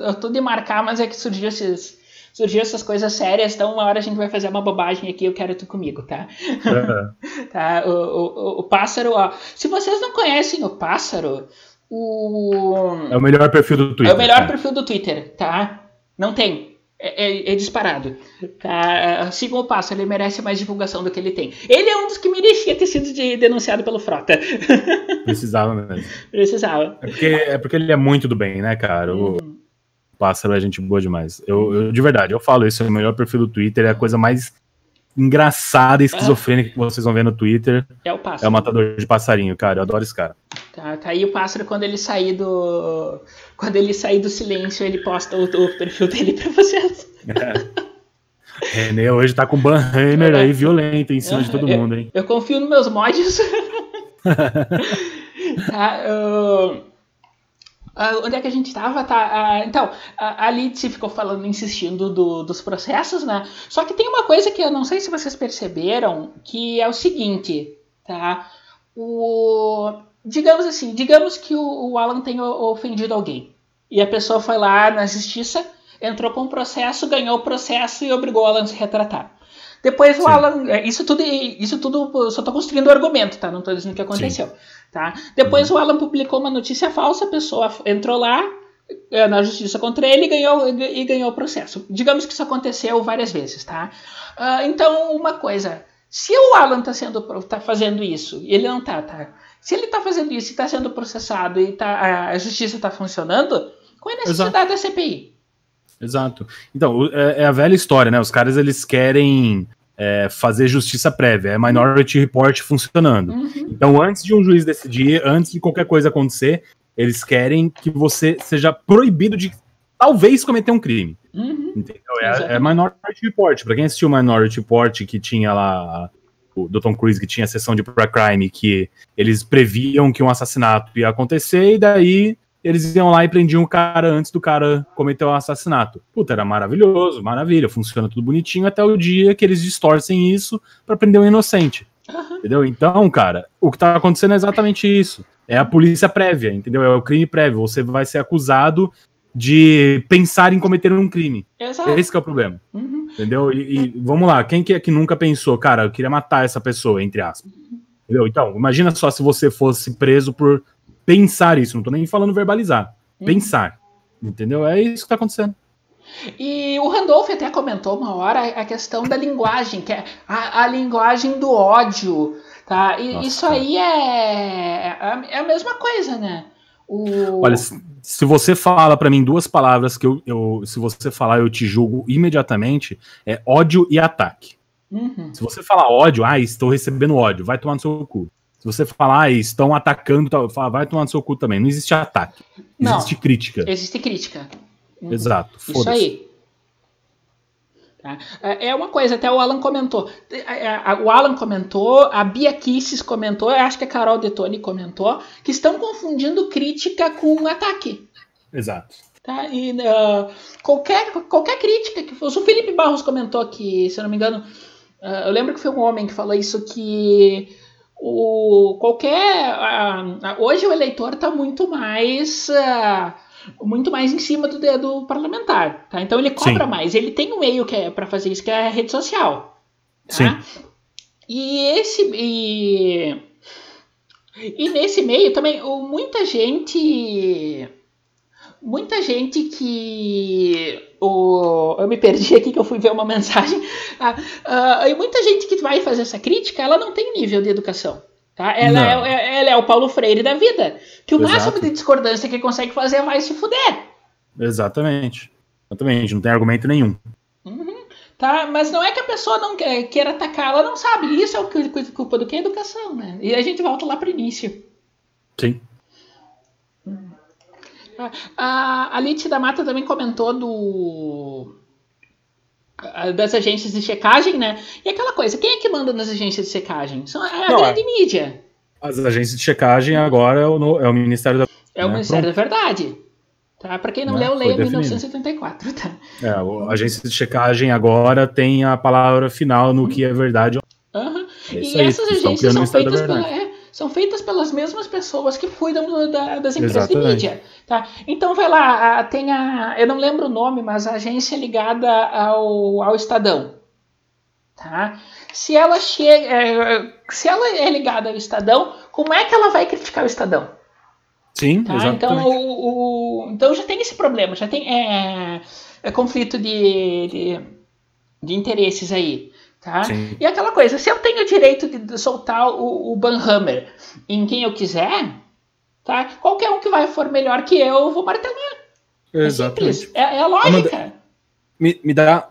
Eu tô de marcar, mas é que surgiu esses. Surgiu essas coisas sérias, então uma hora a gente vai fazer uma bobagem aqui, eu quero tu comigo, tá? Uhum. *laughs* tá, o, o, o pássaro, ó. Se vocês não conhecem o pássaro, o. É o melhor perfil do Twitter. É o melhor tá? perfil do Twitter, tá? Não tem. É, é, é, disparado. Tá? Sigam o passo, ele merece mais divulgação do que ele tem. Ele é um dos que merecia ter sido de, denunciado pelo Frota. *laughs* Precisava mesmo. Precisava. É porque, é porque ele é muito do bem, né, cara? O hum. pássaro é gente boa demais. Eu, eu, de verdade, eu falo isso, é o melhor perfil do Twitter, é a coisa mais engraçada e esquizofrênica que vocês vão ver no Twitter. É o pássaro. É o matador de passarinho, cara. Eu adoro esse cara. Tá, tá aí o pássaro quando ele sair do. Quando ele sair do silêncio, ele posta o, o perfil dele pra vocês. É. René hoje tá com Banhammer aí violento em cima de todo mundo, hein? Eu, eu confio nos meus mods. *laughs* tá, uh... Uh, onde é que a gente estava? Tá, uh, então, a, a Lidse ficou falando, insistindo do, dos processos, né? Só que tem uma coisa que eu não sei se vocês perceberam, que é o seguinte, tá? O, digamos assim, digamos que o, o Alan tenha ofendido alguém. E a pessoa foi lá na justiça, entrou com o processo, ganhou o processo e obrigou o Alan a se retratar. Depois Sim. o Alan. É, isso tudo, isso tudo só estou construindo o argumento, tá? Não estou dizendo o que aconteceu. Sim. Tá? Depois uhum. o Alan publicou uma notícia falsa, a pessoa entrou lá é, na justiça contra ele e ganhou, e ganhou o processo. Digamos que isso aconteceu várias vezes, tá? Uh, então, uma coisa. Se o Alan tá, sendo, tá fazendo isso, ele não tá, tá? Se ele tá fazendo isso e tá sendo processado e tá, a justiça tá funcionando, qual é a necessidade Exato. da CPI? Exato. Então, é, é, a velha história, né? Os caras, eles querem é, fazer justiça prévia, é Minority Report funcionando. Uhum. Então, antes de um juiz decidir, antes de qualquer coisa acontecer, eles querem que você seja proibido de talvez cometer um crime. Uhum. Entendeu? É, é, Minority Report. Pra quem assistiu Minority Report, que tinha lá do Tom Cruise, que tinha a sessão de crime, que eles previam que um assassinato ia acontecer, e daí eles iam lá e prendiam o cara antes do cara cometer o assassinato. Puta, era maravilhoso, maravilha, funciona tudo bonitinho até o dia que eles distorcem isso para prender um inocente. Uhum. Entendeu? Então, cara, o que tá acontecendo é exatamente isso. É a polícia prévia, entendeu? É o crime prévio. Você vai ser acusado de pensar em cometer um crime. Exato. Esse é o problema. Uhum. Entendeu? E, e, vamos lá, quem que, é que nunca pensou, cara, eu queria matar essa pessoa, entre aspas. Entendeu? Então, imagina só se você fosse preso por pensar isso, não tô nem falando verbalizar. Uhum. Pensar. Entendeu? É isso que tá acontecendo. E o Randolph até comentou uma hora a questão da linguagem, que é a, a linguagem do ódio, tá? E Nossa, isso aí é, é, é a mesma coisa, né? O... Olha, se você fala para mim duas palavras que eu, eu, se você falar eu te julgo imediatamente, é ódio e ataque. Uhum. Se você falar ódio, ah, estou recebendo ódio, vai tomar no seu cu. Se você falar, ah, estão atacando, vai tomar no seu cu também. Não existe ataque. Existe Não, crítica. Existe crítica. Exato. Isso aí. Tá? É, é uma coisa, até o Alan comentou. O Alan comentou, a Bia Kisses comentou, acho que a Carol Detoni comentou, que estão confundindo crítica com ataque. Exato. Tá? E uh, qualquer, qualquer crítica que fosse. O Felipe Barros comentou que, se eu não me engano, uh, eu lembro que foi um homem que falou isso que o qualquer uh, hoje o eleitor está muito mais muito mais em cima do dedo parlamentar, tá? Então ele cobra Sim. mais. Ele tem um meio que é para fazer isso que é a rede social, tá? Sim. E esse e, e nesse meio também muita gente muita gente que o, eu me perdi aqui que eu fui ver uma *laughs* mensagem. Ah, uh, e muita gente que vai fazer essa crítica, ela não tem nível de educação. Tá? Ela, é, é, ela é o Paulo Freire da vida. Que o Exato. máximo de discordância que consegue fazer é vai se fuder. Exatamente. Exatamente, não tem argumento nenhum. Uhum. Tá? Mas não é que a pessoa não quer, queira atacar, ela não sabe. Isso é o que culpa do que é educação, né? E a gente volta lá pro início. Sim. A, a Lite da Mata também comentou do das agências de checagem, né? E aquela coisa, quem é que manda nas agências de checagem? São a Não, grande é. mídia. As agências de checagem agora é o, é o Ministério da É o né? Ministério Pronto. da Verdade. Tá? Para quem não, não né? leu, leia 1974. Tá? É, a agência de checagem agora tem a palavra final no que é verdade. Uhum. É e aí, essas agências são feitas pela, é, são feitas pelas mesmas pessoas que cuidam da, das empresas Exatamente. de mídia. Tá? Então vai lá, tem a. Eu não lembro o nome, mas a agência ligada ao, ao Estadão. Tá? Se ela chega. É, se ela é ligada ao Estadão, como é que ela vai criticar o Estadão? Sim, tá? exatamente. Então, o, o, então já tem esse problema, já tem é, é conflito de, de, de interesses aí. Tá? E aquela coisa, se eu tenho o direito de soltar o, o Banhammer em quem eu quiser, tá? qualquer um que vai for melhor que eu, eu vou martelar. É Exatamente. É, é, a lógica. Amanda, me, me dá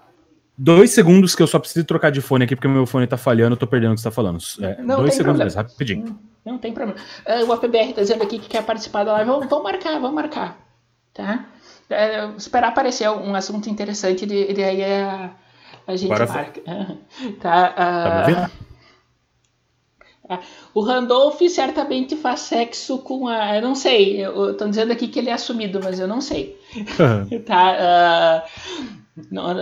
dois segundos que eu só preciso trocar de fone aqui, porque meu fone tá falhando, eu tô perdendo o que você tá falando. É, não dois segundos mesmo, rapidinho. Não, não tem problema. Uh, o APBR tá dizendo aqui que quer participar da live. Vamos, vamos marcar, vamos marcar. Tá? É, esperar aparecer um assunto interessante e daí é a gente Agora marca. *laughs* tá, uh... tá o Randolph certamente faz sexo com a. Eu não sei. Estão dizendo aqui que ele é assumido, mas eu não sei. *laughs* tá, uh, não,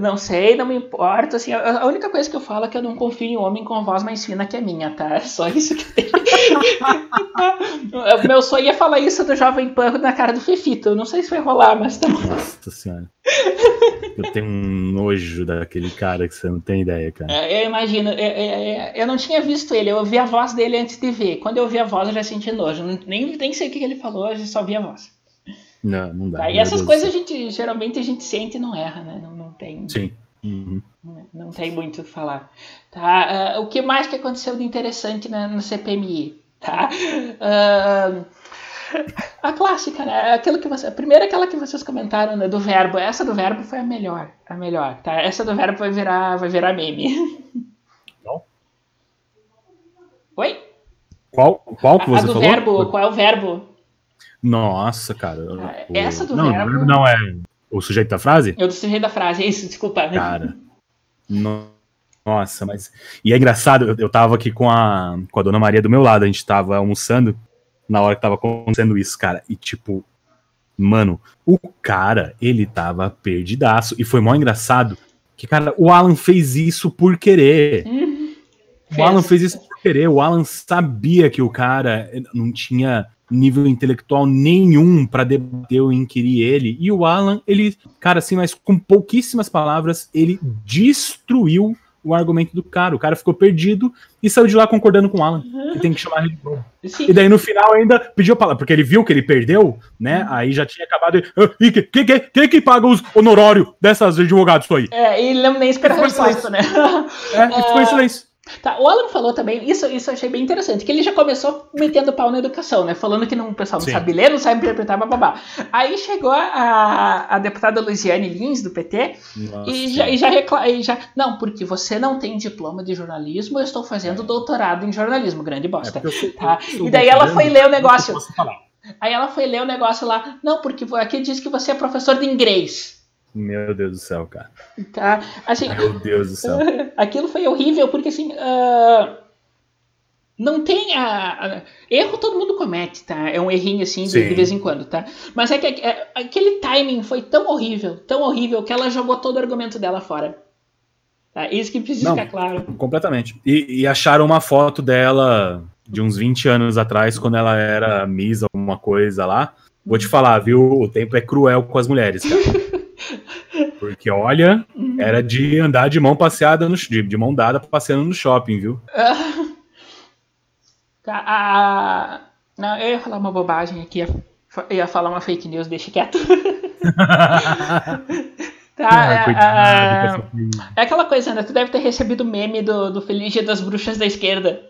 não sei, não me importa. Assim, a única coisa que eu falo é que eu não confio em homem com a voz mais fina que a minha, tá? É só isso que tem. *laughs* Meu sonho é falar isso do Jovem Pan na cara do Fefito. Eu não sei se vai rolar, mas tá bom. Nossa senhora. Eu tenho um nojo daquele cara que você não tem ideia, cara. É, eu imagino. Eu, eu, eu, não tinha visto ele, eu ouvi a voz dele antes de ver. Quando eu ouvi a voz, eu já senti nojo. Nem, nem sei o que ele falou, eu só vi a voz. Não, não dá. Tá, e essas Deus coisas a gente geralmente a gente sente e não erra, né? Não, não tem. Sim. Uhum. Não tem muito o que falar. Tá? Uh, o que mais que aconteceu de interessante na, no CPMI? Tá? Uh, a clássica, né? Aquilo que você, a primeira aquela que vocês comentaram né, do verbo. Essa do verbo foi a melhor, a melhor, tá? Essa do verbo vai virar, vai virar meme. Não? Oi? Qual, qual que a, você a do falou? verbo, qual é o verbo? Nossa, cara. O- essa do não, verbo- Não é o sujeito da frase? Eu sujeito da frase, é isso, desculpa. Cara. no- Nossa, mas. E é engraçado, eu, eu tava aqui com a, com a dona Maria do meu lado, a gente tava almoçando na hora que tava acontecendo isso, cara. E tipo, mano, o cara, ele tava perdidaço. E foi mó engraçado que, cara, o Alan fez isso por querer. Uhum. O Alan fez isso por querer. O Alan sabia que o cara não tinha nível intelectual nenhum pra debater ou inquirir ele. E o Alan, ele, cara, assim, mas com pouquíssimas palavras, ele destruiu o argumento do cara. O cara ficou perdido e saiu de lá concordando com o Alan. Que tem que chamar ele de. Sim. E daí no final ainda pediu a palavra, porque ele viu que ele perdeu, né? Aí já tinha acabado. E "Ah, e que, que, que, quem que paga os honorários dessas advogados aí? É, e ele nem espera a resposta, né? É, e ficou em *laughs* silêncio. Tá, o Alan falou também, isso, isso eu achei bem interessante, que ele já começou metendo pau na educação, né? Falando que não, o pessoal não Sim. sabe ler, não sabe interpretar, bababá. Aí chegou a, a deputada Luciane Lins, do PT, Nossa. e já, e já recla- e já. Não, porque você não tem diploma de jornalismo, eu estou fazendo doutorado em jornalismo, grande É bosta. sou- Tá, e daí ela foi ler o negócio. Aí ela foi ler o negócio lá, não, porque aqui diz que você é professor de inglês. Meu Deus do céu, cara. Tá? Assim, Meu Deus do céu. *laughs* Aquilo foi horrível, porque assim. ah, não tem a, a- Erro todo mundo comete, tá? É um errinho assim de, de vez em quando, tá? Mas é que é- aquele timing foi tão horrível, tão horrível, que ela jogou todo o argumento dela fora. Tá? Isso que precisa Não. ficar claro. Completamente. E, e acharam uma foto dela de uns 20 anos atrás, quando ela era Miss, alguma coisa lá. Vou te falar, viu? O tempo é cruel com as mulheres, cara. Porque, olha, era de andar de mão passeada no de, de mão dada passeando no shopping, viu? *laughs* Tá, a- Não, eu ia falar uma bobagem aqui, ia, ia falar uma fake news, deixa quieto. *laughs* Tá, Ah, é, coitado, é, é aquela coisa, né? Tu deve ter recebido o meme do, do Feliz Dia das Bruxas da Esquerda.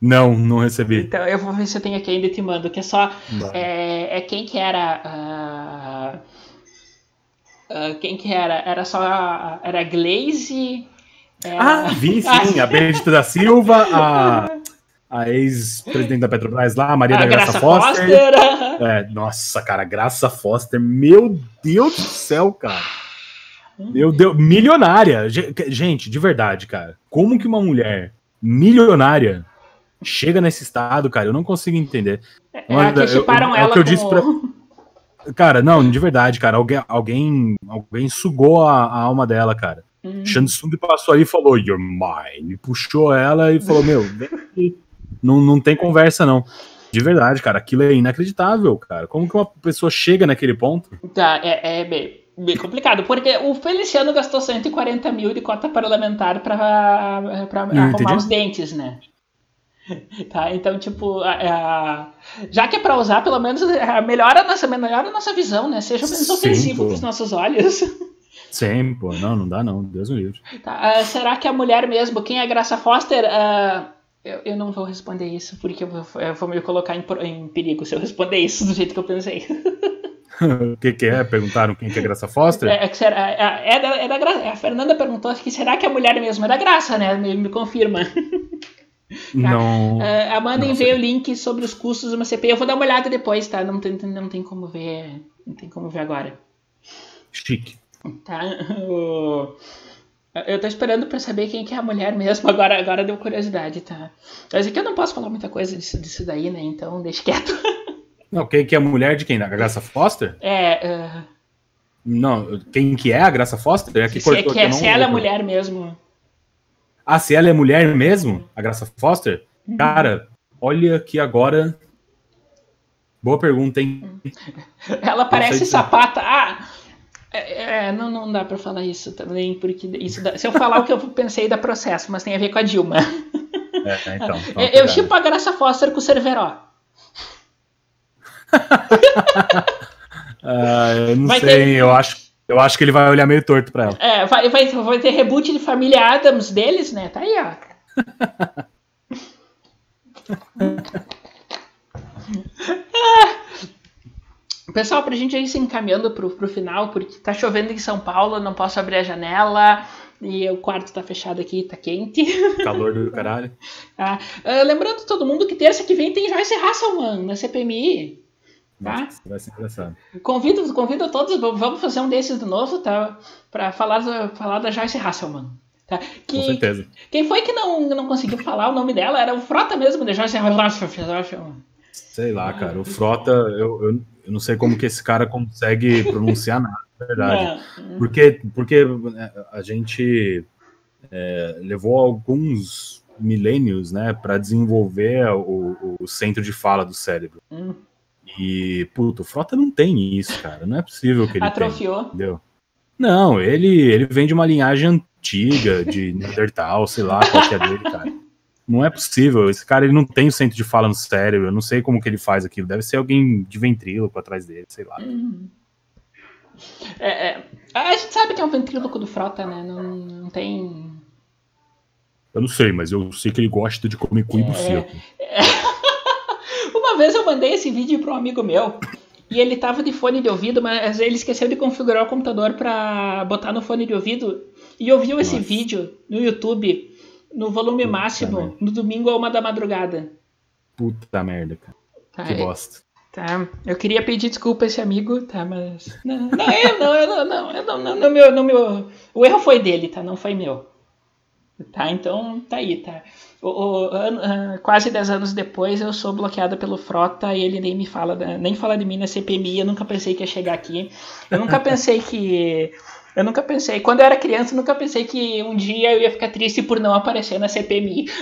Não, não recebi. Então eu vou ver se eu tenho aqui ainda e te mando, que é só. É, é quem que era. ah, ah, quem que era? Era só. a- Era a Glaze. era- Ah, vi *laughs* sim, a Benedita da Silva, a, a ex-presidente da Petrobras lá, a Maria a da Graça, Graça Foster. Foster. É, nossa, cara, Graça Foster, meu Deus do céu, cara. Meu Deus, milionária. Ge- Gente, de verdade, cara. Como que uma mulher milionária chega nesse estado, cara? Eu não consigo entender. É, Olha, que eu- chiparam é o ela que eu com disse pra- *laughs* Cara, não, de verdade, cara. Alguém, alguém, alguém sugou a, a alma dela, cara. Hum. Shansung passou ali e falou, You're mine. E puxou ela e falou, meu, vem aqui. Não, não tem conversa, não. De verdade, cara, aquilo é inacreditável, cara. Como que uma pessoa chega naquele ponto? Tá, é, é bem, bem complicado, porque o Feliciano gastou 140 mil de cota parlamentar pra, pra arrumar os dentes, né? *laughs* Tá, então, tipo, a- a- já que é pra usar, pelo menos a- melhora a nossa, melhora a nossa visão, né? Seja menos ofensivo pros nossos olhos. *laughs* Sim, pô, não, não dá não, Deus me livre. Tá, ah, será que a mulher mesmo, quem é a Graça Foster? ah, eu, eu não vou responder isso, porque eu vou, eu vou me colocar em, em perigo se eu responder isso do jeito que eu pensei. *laughs* o que que é? Perguntaram quem que é Graça Foster? É, é será, é, é da, é da a Fernanda perguntou que será que a mulher mesmo é da Graça, né? Me, me confirma. Não. Ah, Amanda enviou o link sobre os custos de uma CPI. Eu vou dar uma olhada depois, tá? Não tem, não tem como ver. Não tem como ver agora. Chique. Tá? *laughs* O- Eu tô esperando pra saber quem que é a mulher mesmo. Agora, agora deu curiosidade, tá? Mas aqui eu não posso falar muita coisa disso, disso daí, né? Então deixa quieto. *laughs* Não, quem que é a mulher de quem? Da Graça Foster? É. ah, Não, quem que é a Graça Foster? É que se, é cortou que é, eu não se ela é mulher mesmo. Ah, se ela é mulher mesmo, a Graça Foster? Cara, olha que agora. Boa pergunta, hein? *laughs* Ela parece se- sapata. Ah! É, é, não, não dá pra falar isso também, porque isso dá- se eu falar o que eu pensei dá processo, mas tem a ver com a Dilma. É, então. *laughs* então eu chipo a Graça Foster com o Cerveró. *laughs* Ah, eu não Vai sei, ter- eu acho. Eu acho que ele vai olhar meio torto pra ela. É, vai, vai, vai ter reboot de Família Adams deles, né? Tá aí, ó. *laughs* Pessoal, pra gente ir se encaminhando pro, pro final, porque tá chovendo em São Paulo, não posso abrir a janela e o quarto tá fechado aqui, tá quente. *laughs* Calor do caralho. Ah, ah, lembrando todo mundo que terça que vem tem Joyce Hasselman na CPMI. Tá? Vai ser engraçado. Convido, convido todos, vamos fazer um desses de novo, tá? Pra falar, falar da Joyce Hasselman. Tá? Que, Com certeza. Quem foi que não, não conseguiu falar o nome dela? Era o Frota mesmo de Joyce Hasselman. Sei lá, cara. O Frota, eu, eu, eu não sei como que esse cara consegue pronunciar nada, na verdade. Não. Porque, porque a gente é, levou alguns milênios, né, para desenvolver o, o centro de fala do cérebro. Hum. E, puto, o Frota não tem isso, cara. Não é possível que ele Atrofiou. tenha, entendeu? Não, ele, ele vem de uma linhagem antiga, de *laughs* Neandertal, sei lá qual que é dele, cara. Não é possível. Esse cara ele não tem o centro de fala no cérebro. Eu não sei como que ele faz aquilo. Deve ser alguém de ventríloco atrás dele, sei lá. Hum. É, é, a gente sabe que é um ventríloco do Frota, né? Não, não tem. Eu não sei, mas eu sei que ele gosta de comer cu e buceta. *laughs* Uma vez eu mandei esse vídeo para um amigo meu e ele tava de fone de ouvido, mas ele esqueceu de configurar o computador para botar no fone de ouvido e ouviu esse Nossa. vídeo no YouTube no volume Puta máximo merda. no domingo a uma da madrugada. Puta merda, cara. Tá, Que é- bosta. tá. Eu queria pedir desculpa a esse amigo, tá? Mas. Não, não, eu não, eu não, não, eu não, não, não, meu, não, meu. O erro foi dele, tá? Não foi meu. Tá, então tá aí, tá. O, o- an- ah, quase 10 anos depois eu sou bloqueada pelo Frota e ele nem me fala, nem fala de mim na CPMI, eu nunca pensei que ia chegar aqui. Eu nunca pensei que. Eu nunca pensei, quando eu era criança, eu nunca pensei que um dia eu ia ficar triste por não aparecer na CPMI. *laughs*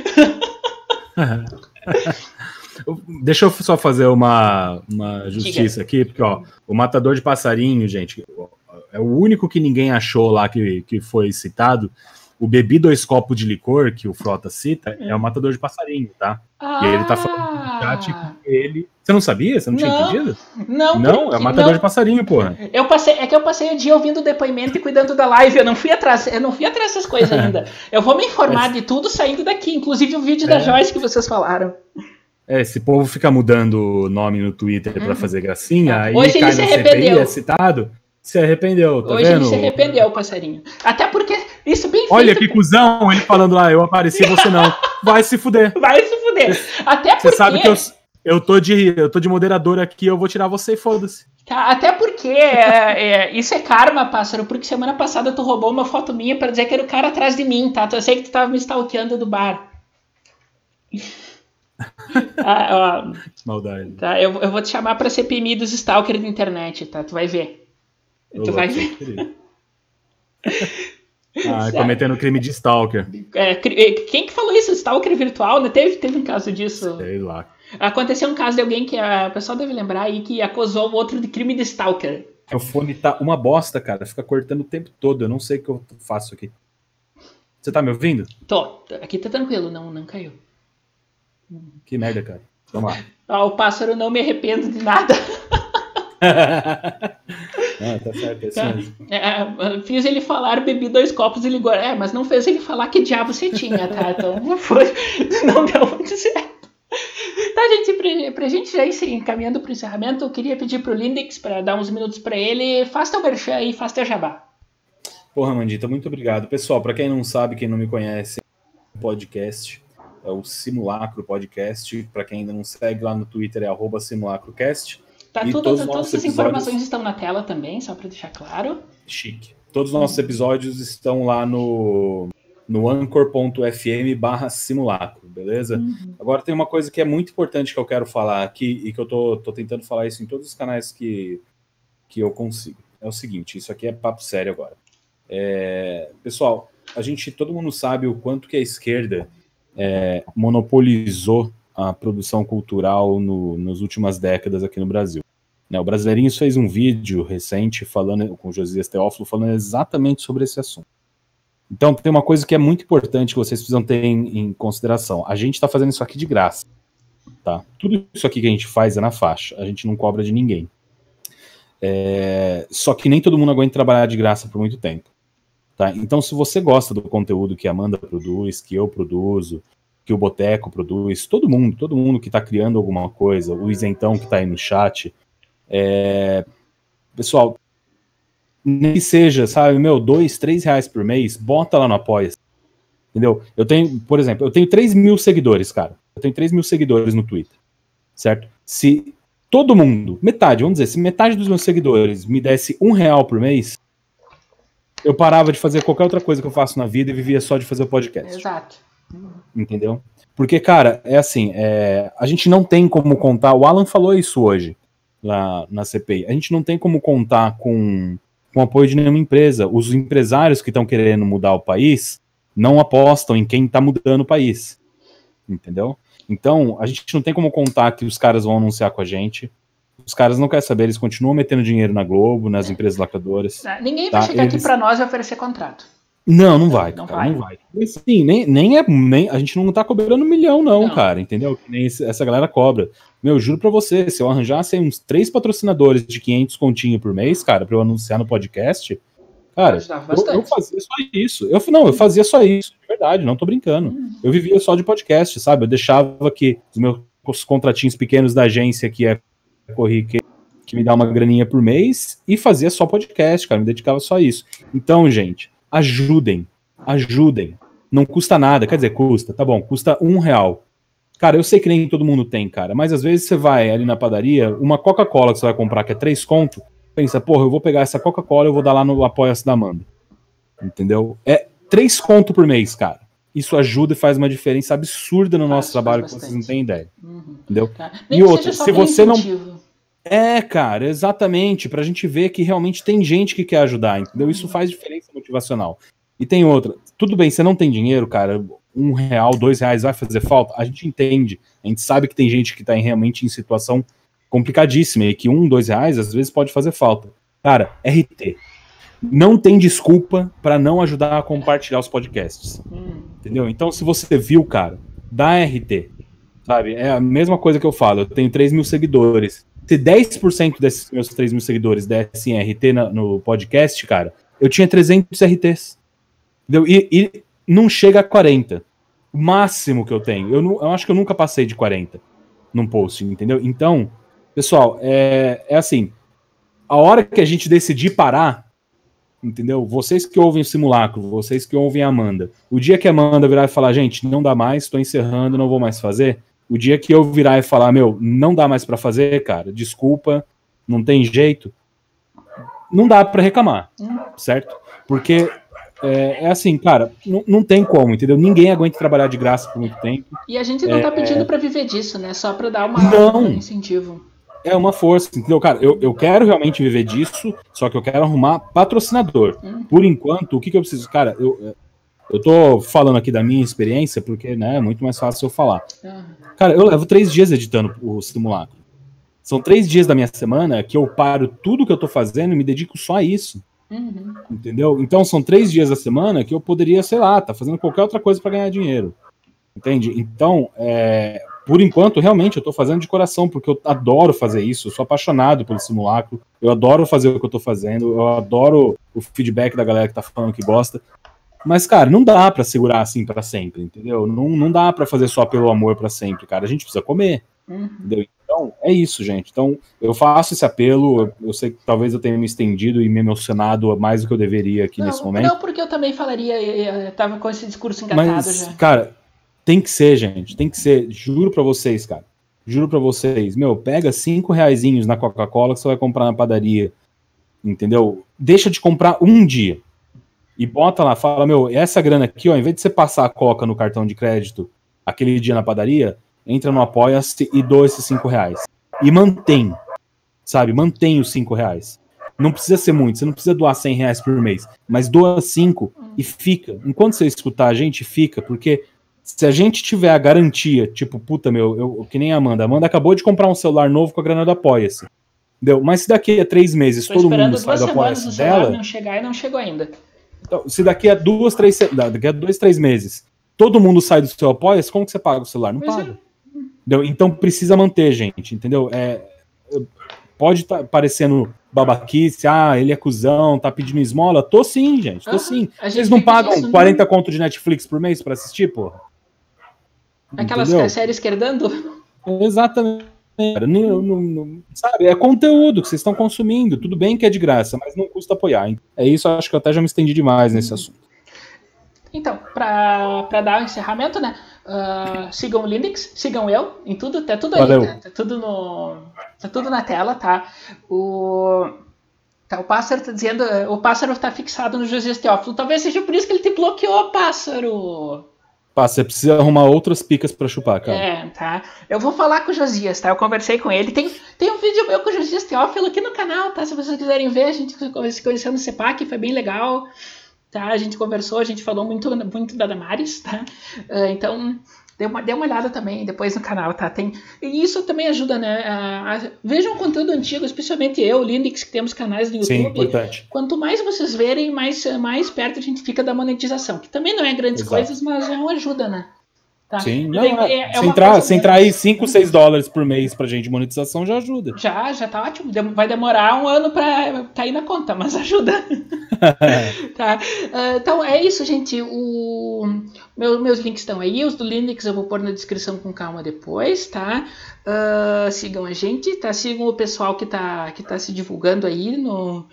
Deixa eu só fazer uma, uma justiça aqui, porque ó, o matador de passarinho, gente, é o único que ninguém achou lá que, que foi citado. O bebi dois copos de licor, que o Frota cita, é o matador de passarinho, tá? E ele tá falando no chat Ah, que ele. Você não sabia? Você não, tinha Não, entendido? Não, Não, é o matador não. de passarinho, porra. Eu passei, é que eu passei o dia ouvindo o depoimento e cuidando da live. Eu não fui atrás, eu não fui atrás dessas coisas ainda. *laughs* Eu vou me informar de tudo saindo daqui, inclusive o vídeo da É. Joyce que vocês falaram. É, esse povo fica mudando o nome no Twitter pra Uhum. fazer gracinha, aí Hoje ele cai se na CPI, arrependeu. é citado, se arrependeu, tá Hoje vendo? ele se arrependeu, passarinho. Até porque isso bem Olha feito. que cuzão, ele falando lá, eu apareci, você não. *laughs* Vai se fuder. Vai se fuder. Até porque. Você sabe que eu, eu, tô de, eu tô de moderador aqui, eu vou tirar você e foda-se. Tá, até porque é, é, isso é karma, pássaro, porque semana passada tu roubou uma foto minha pra dizer que era o cara atrás de mim, tá? Eu sei que tu tava me stalkeando do bar. *laughs* Ah, ó, Maldade. Tá, eu, eu vou te chamar pra CPMI dos stalkers da internet, tá? Tu vai ver. Tu vai ver. *laughs* Ah, cometendo crime de stalker. É, é, quem que falou isso? Stalker virtual, né? Teve, teve um caso disso. Sei lá. Aconteceu um caso de alguém que a, o pessoal deve lembrar aí que acusou o outro de crime de stalker. Meu fone tá uma bosta, cara. Fica cortando o tempo todo. Eu não sei o que eu faço aqui. Você tá me ouvindo? Tô, aqui tá tranquilo, não, não caiu. Que merda, cara. Vamos lá. Ó, o pássaro não me arrependo de nada. *laughs* Ah, tá certo, é assim Tá. mesmo. É, fiz ele falar, bebi dois copos e ligou. É, mas não fez ele falar que diabo você tinha, tá? *laughs* Então não foi, não deu muito certo. Tá, gente, pra, pra gente já ir se encaminhando pro encerramento, eu queria pedir pro Lindex pra dar uns minutos pra ele. Faça teu merchan aí, faça teu jabá. Porra, Mandita, muito obrigado. Pessoal, pra quem não sabe, quem não me conhece, podcast é o Simulacro Podcast. Pra quem ainda não segue lá no Twitter é arroba simulacrocast. Tá, tudo, todos todas as episódios- informações estão na tela também, só pra deixar claro. Chique. Todos os nossos episódios estão lá no, no anchor.fm barra simulacro, beleza? Agora tem uma coisa que é muito importante que eu quero falar aqui e que eu tô, tô tentando falar isso em todos os canais que, que eu consigo. É o seguinte, isso aqui é papo sério agora. É, pessoal, a gente, todo mundo sabe o quanto que a esquerda é, monopolizou a produção cultural no, nas últimas décadas aqui no Brasil. Né, o Brasileirinhos fez um vídeo recente falando com o Josias Teófilo falando exatamente sobre esse assunto. Então tem uma coisa que é muito importante que vocês precisam ter em, em consideração. A gente está fazendo isso aqui de graça, tá? Tudo isso aqui que a gente faz é na faixa. A gente não cobra de ninguém. É, só que nem todo mundo aguenta trabalhar de graça por muito tempo. Tá? Então, se você gosta do conteúdo que a Amanda produz, que eu produzo, que o Boteco produz, todo mundo, todo mundo que está criando alguma coisa, o Isentão que está aí no chat, é, pessoal, nem que seja, sabe, meu, dois, três reais por mês, bota lá no apoia Entendeu? Eu tenho, por exemplo, eu tenho 3 mil seguidores, cara. Eu tenho 3 mil seguidores no Twitter. Certo? Se todo mundo, metade, vamos dizer, se metade dos meus seguidores me desse um real por mês, eu parava de fazer qualquer outra coisa que eu faço na vida e vivia só de fazer o podcast. Exato. Entendeu? Porque, cara, é assim, é, a gente não tem como contar. O Alan falou isso hoje lá na CPI. A gente não tem como contar com, com apoio de nenhuma empresa. Os empresários que estão querendo mudar o país não apostam em quem está mudando o país. Entendeu? Então, a gente não tem como contar que os caras vão anunciar com a gente. Os caras não querem saber, eles continuam metendo dinheiro na Globo, nas empresas lacradoras. Ah, ninguém vai tá? chegar eles... aqui para nós e oferecer contrato. Não, não vai, não cara, vai. não vai. Assim, nem, nem é. Nem, a gente não tá cobrando um milhão, não, não. cara, entendeu? Nem essa galera cobra. Meu, juro pra você, se eu arranjasse uns três patrocinadores de 500 continho por mês, cara, pra eu anunciar no podcast, cara, eu, eu, fazia só isso. Eu, não, eu fazia só isso, de verdade, não tô brincando. Hum. Eu vivia só de podcast, sabe? Eu deixava que os meus contratinhos pequenos da agência, que é corrique, que me dá uma graninha por mês, e fazia só podcast, cara, me dedicava só a isso. Então, gente ajudem, ajudem. Não custa nada, quer dizer, custa, tá bom, custa um real. Cara, eu sei que nem todo mundo tem, cara, mas às vezes você vai ali na padaria, uma Coca-Cola que você vai comprar, que é três conto, pensa, porra, eu vou pegar essa Coca-Cola e eu vou dar lá no Apoia-se da Amanda. Entendeu? É três conto por mês, cara. Isso ajuda e faz uma diferença absurda no nosso trabalho que vocês não têm ideia. Uhum. Entendeu? E outra, se você não. É, cara, exatamente, pra gente ver que realmente tem gente que quer ajudar, entendeu? Isso faz diferença motivacional. E tem outra, tudo bem, você não tem dinheiro, cara, um real, dois reais vai fazer falta, a gente entende, a gente sabe que tem gente que tá realmente em situação complicadíssima e que um, dois reais às vezes pode fazer falta. Cara, RT. Não tem desculpa para não ajudar a compartilhar os podcasts. Hum. Entendeu? Então, se você viu, cara, dá RT. Sabe? É a mesma coisa que eu falo. Eu tenho 3 mil seguidores se 10% desses meus 3 mil seguidores dessem RT na, no podcast, cara, eu tinha 300 RTs. Entendeu? E, e, não chega a 40. O máximo que eu tenho. Eu, não, eu acho que eu nunca passei de 40 num post, entendeu? Então, pessoal, é, é assim. A hora que a gente decidir parar, entendeu? Vocês que ouvem o simulacro, vocês que ouvem a Amanda, o dia que a Amanda virar e falar, gente, não dá mais, estou encerrando, não vou mais fazer, o dia que eu virar e falar, meu, não dá mais para fazer, cara, desculpa, não tem jeito, não dá para reclamar, certo? Porque é, é assim, cara, não, não tem como, entendeu? Ninguém aguenta trabalhar de graça por muito tempo. E a gente não tá é, tá pedindo para viver disso, né? Só para dar uma, não, um incentivo. É uma força, entendeu? Cara, eu, eu quero realmente viver disso, só que eu quero arrumar patrocinador. Hum. Por enquanto, o que, que eu preciso? Cara, eu, eu tô falando aqui da minha experiência, porque né, é muito mais fácil eu falar. Cara, eu levo três dias editando o simulacro. São três dias da minha semana que eu paro tudo que eu tô fazendo e me dedico só a isso. Uhum. Entendeu? Então são três dias da semana que eu poderia, sei lá, tá fazendo qualquer outra coisa para ganhar dinheiro. Entende? Então, é, por enquanto, realmente, eu tô fazendo de coração, porque eu adoro fazer isso, eu sou apaixonado pelo simulacro, eu adoro fazer o que eu tô fazendo, eu adoro o feedback da galera que tá falando que gosta. Mas, cara, não dá para segurar assim para sempre, entendeu? Não, não dá para fazer só pelo amor para sempre, cara. A gente precisa comer. Uhum. Entendeu? Então, é isso, gente. Então, eu faço esse apelo. Eu, eu, sei que talvez eu tenha me estendido e me emocionado mais do que eu deveria aqui não, nesse momento. Não, porque eu também falaria, eu tava com esse discurso engatado Mas, já. Cara, tem que ser, gente. Tem que ser. Juro para vocês, cara. Juro para vocês. Meu, pega cinco reaisinhos na Coca-Cola que você vai comprar na padaria. Entendeu? Deixa de comprar um dia e bota lá, fala, meu, essa grana aqui, ó, em vez de você passar a coca no cartão de crédito aquele dia na padaria, entra no Apoia-se e doa esses cinco reais. E mantém, sabe? Mantém os cinco reais. Não precisa ser muito, você não precisa doar 100 reais por mês, mas doa cinco e fica. Enquanto você escutar a gente, fica, porque se a gente tiver a garantia, tipo, puta, meu, eu, que nem a Amanda, a Amanda acabou de comprar um celular novo com a grana do Apoia-se. Entendeu? Mas se daqui a três meses Tô todo mundo sai do Apoia-se dela... não chegar e não chegou ainda. Então, se daqui a duas, três, daqui a dois, três meses, todo mundo sai do seu apoia como que você paga o celular? Não pois paga. É. Então precisa manter, gente, entendeu? É, Pode estar tá parecendo babaquice, ah, ele é cuzão, tá pedindo esmola. Tô sim, gente, tô ah, sim. Vocês não pagam isso, 40 né? conto de Netflix por mês para assistir, porra? Aquelas Entendeu? séries querdando? Exatamente. Não, não, não, sabe, é conteúdo que vocês estão consumindo. Tudo bem que é de graça, mas não custa apoiar. É isso, acho que eu até já me estendi demais nesse uhum. assunto. Então, para dar o um encerramento, né? Uh, sigam o Linux, sigam eu em tudo, tá tudo aí, tá, tá, tudo no. Tá tudo na tela, tá? O. Tá, o pássaro tá dizendo. O pássaro tá fixado no Josias Teófilo. Talvez seja por isso que ele te bloqueou, pássaro. Pá, você precisa arrumar outras picas para chupar, cara. É, tá. Eu vou falar com o Josias, tá? Eu conversei com ele. Tem, tem um vídeo meu com o Josias Teófilo aqui no canal, tá? Se vocês quiserem ver, a gente se conheceu no CEPAC, foi bem legal. Tá? A gente conversou, a gente falou muito, muito da Damares, tá? Uh, então, Dê uma, dê uma olhada também depois no canal, tá? Tem, e isso também ajuda, né? A, a, vejam conteúdo antigo, especialmente eu, Linux, que temos canais no YouTube. Sim, importante. Quanto mais vocês verem, mais, mais perto a gente fica da monetização. Que também não é grandes Exato. coisas, mas é uma ajuda, né? Tá? Sim, não, é, é, é se, entrar, se entrar aí 5, 6 dólares por mês pra gente de monetização, já ajuda. Já, já tá ótimo. Vai demorar um ano pra cair na conta, mas *laughs* ajuda. *laughs* tá? Uh, então é isso, gente. O... Meu, meus links estão aí. Os do Linux eu vou pôr na descrição com calma depois, tá? Uh, sigam a gente, tá? Sigam o pessoal que tá, que tá se divulgando aí no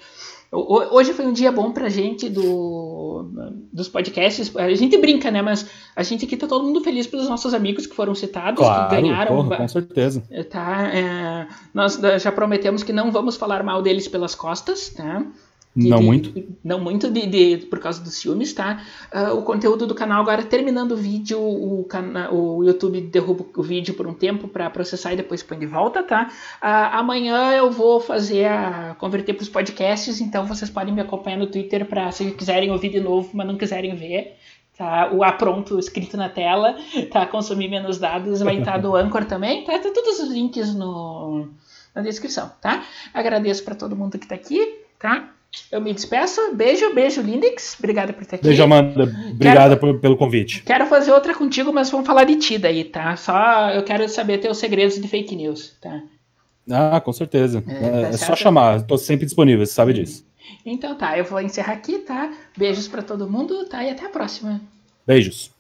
Hoje foi um dia bom pra gente do, dos podcasts. A gente brinca, né? Mas a gente aqui tá todo mundo feliz pelos nossos amigos que foram citados, claro, que ganharam. Porra, com certeza. Tá, é, nós já prometemos que não vamos falar mal deles pelas costas, tá? De, não muito. De, não muito de, de, por causa dos filmes, tá? Uh, o conteúdo do canal agora terminando o vídeo, o, o YouTube derruba o vídeo por um tempo para processar e depois põe de volta, tá? Uh, amanhã eu vou fazer a converter para os podcasts, então vocês podem me acompanhar no Twitter para se quiserem ouvir de novo, mas não quiserem ver. Tá, o A pronto escrito na tela, tá? Consumir menos dados, vai estar do *laughs* Anchor também, tá? Tá todos os links no, na descrição, tá? Agradeço para todo mundo que está aqui, tá? Eu me despeço. Beijo, beijo, Lindex. Obrigada por estar aqui. Beijo, Amanda. Obrigada quero, pelo convite. Quero fazer outra contigo, mas vamos falar de ti daí, tá? Só eu quero saber teus segredos de fake news, tá? Ah, com certeza. É, é, tá é só chamar. Estou sempre disponível, você sabe disso. Então tá, eu vou encerrar aqui, tá? Beijos para todo mundo, tá? E até a próxima. Beijos.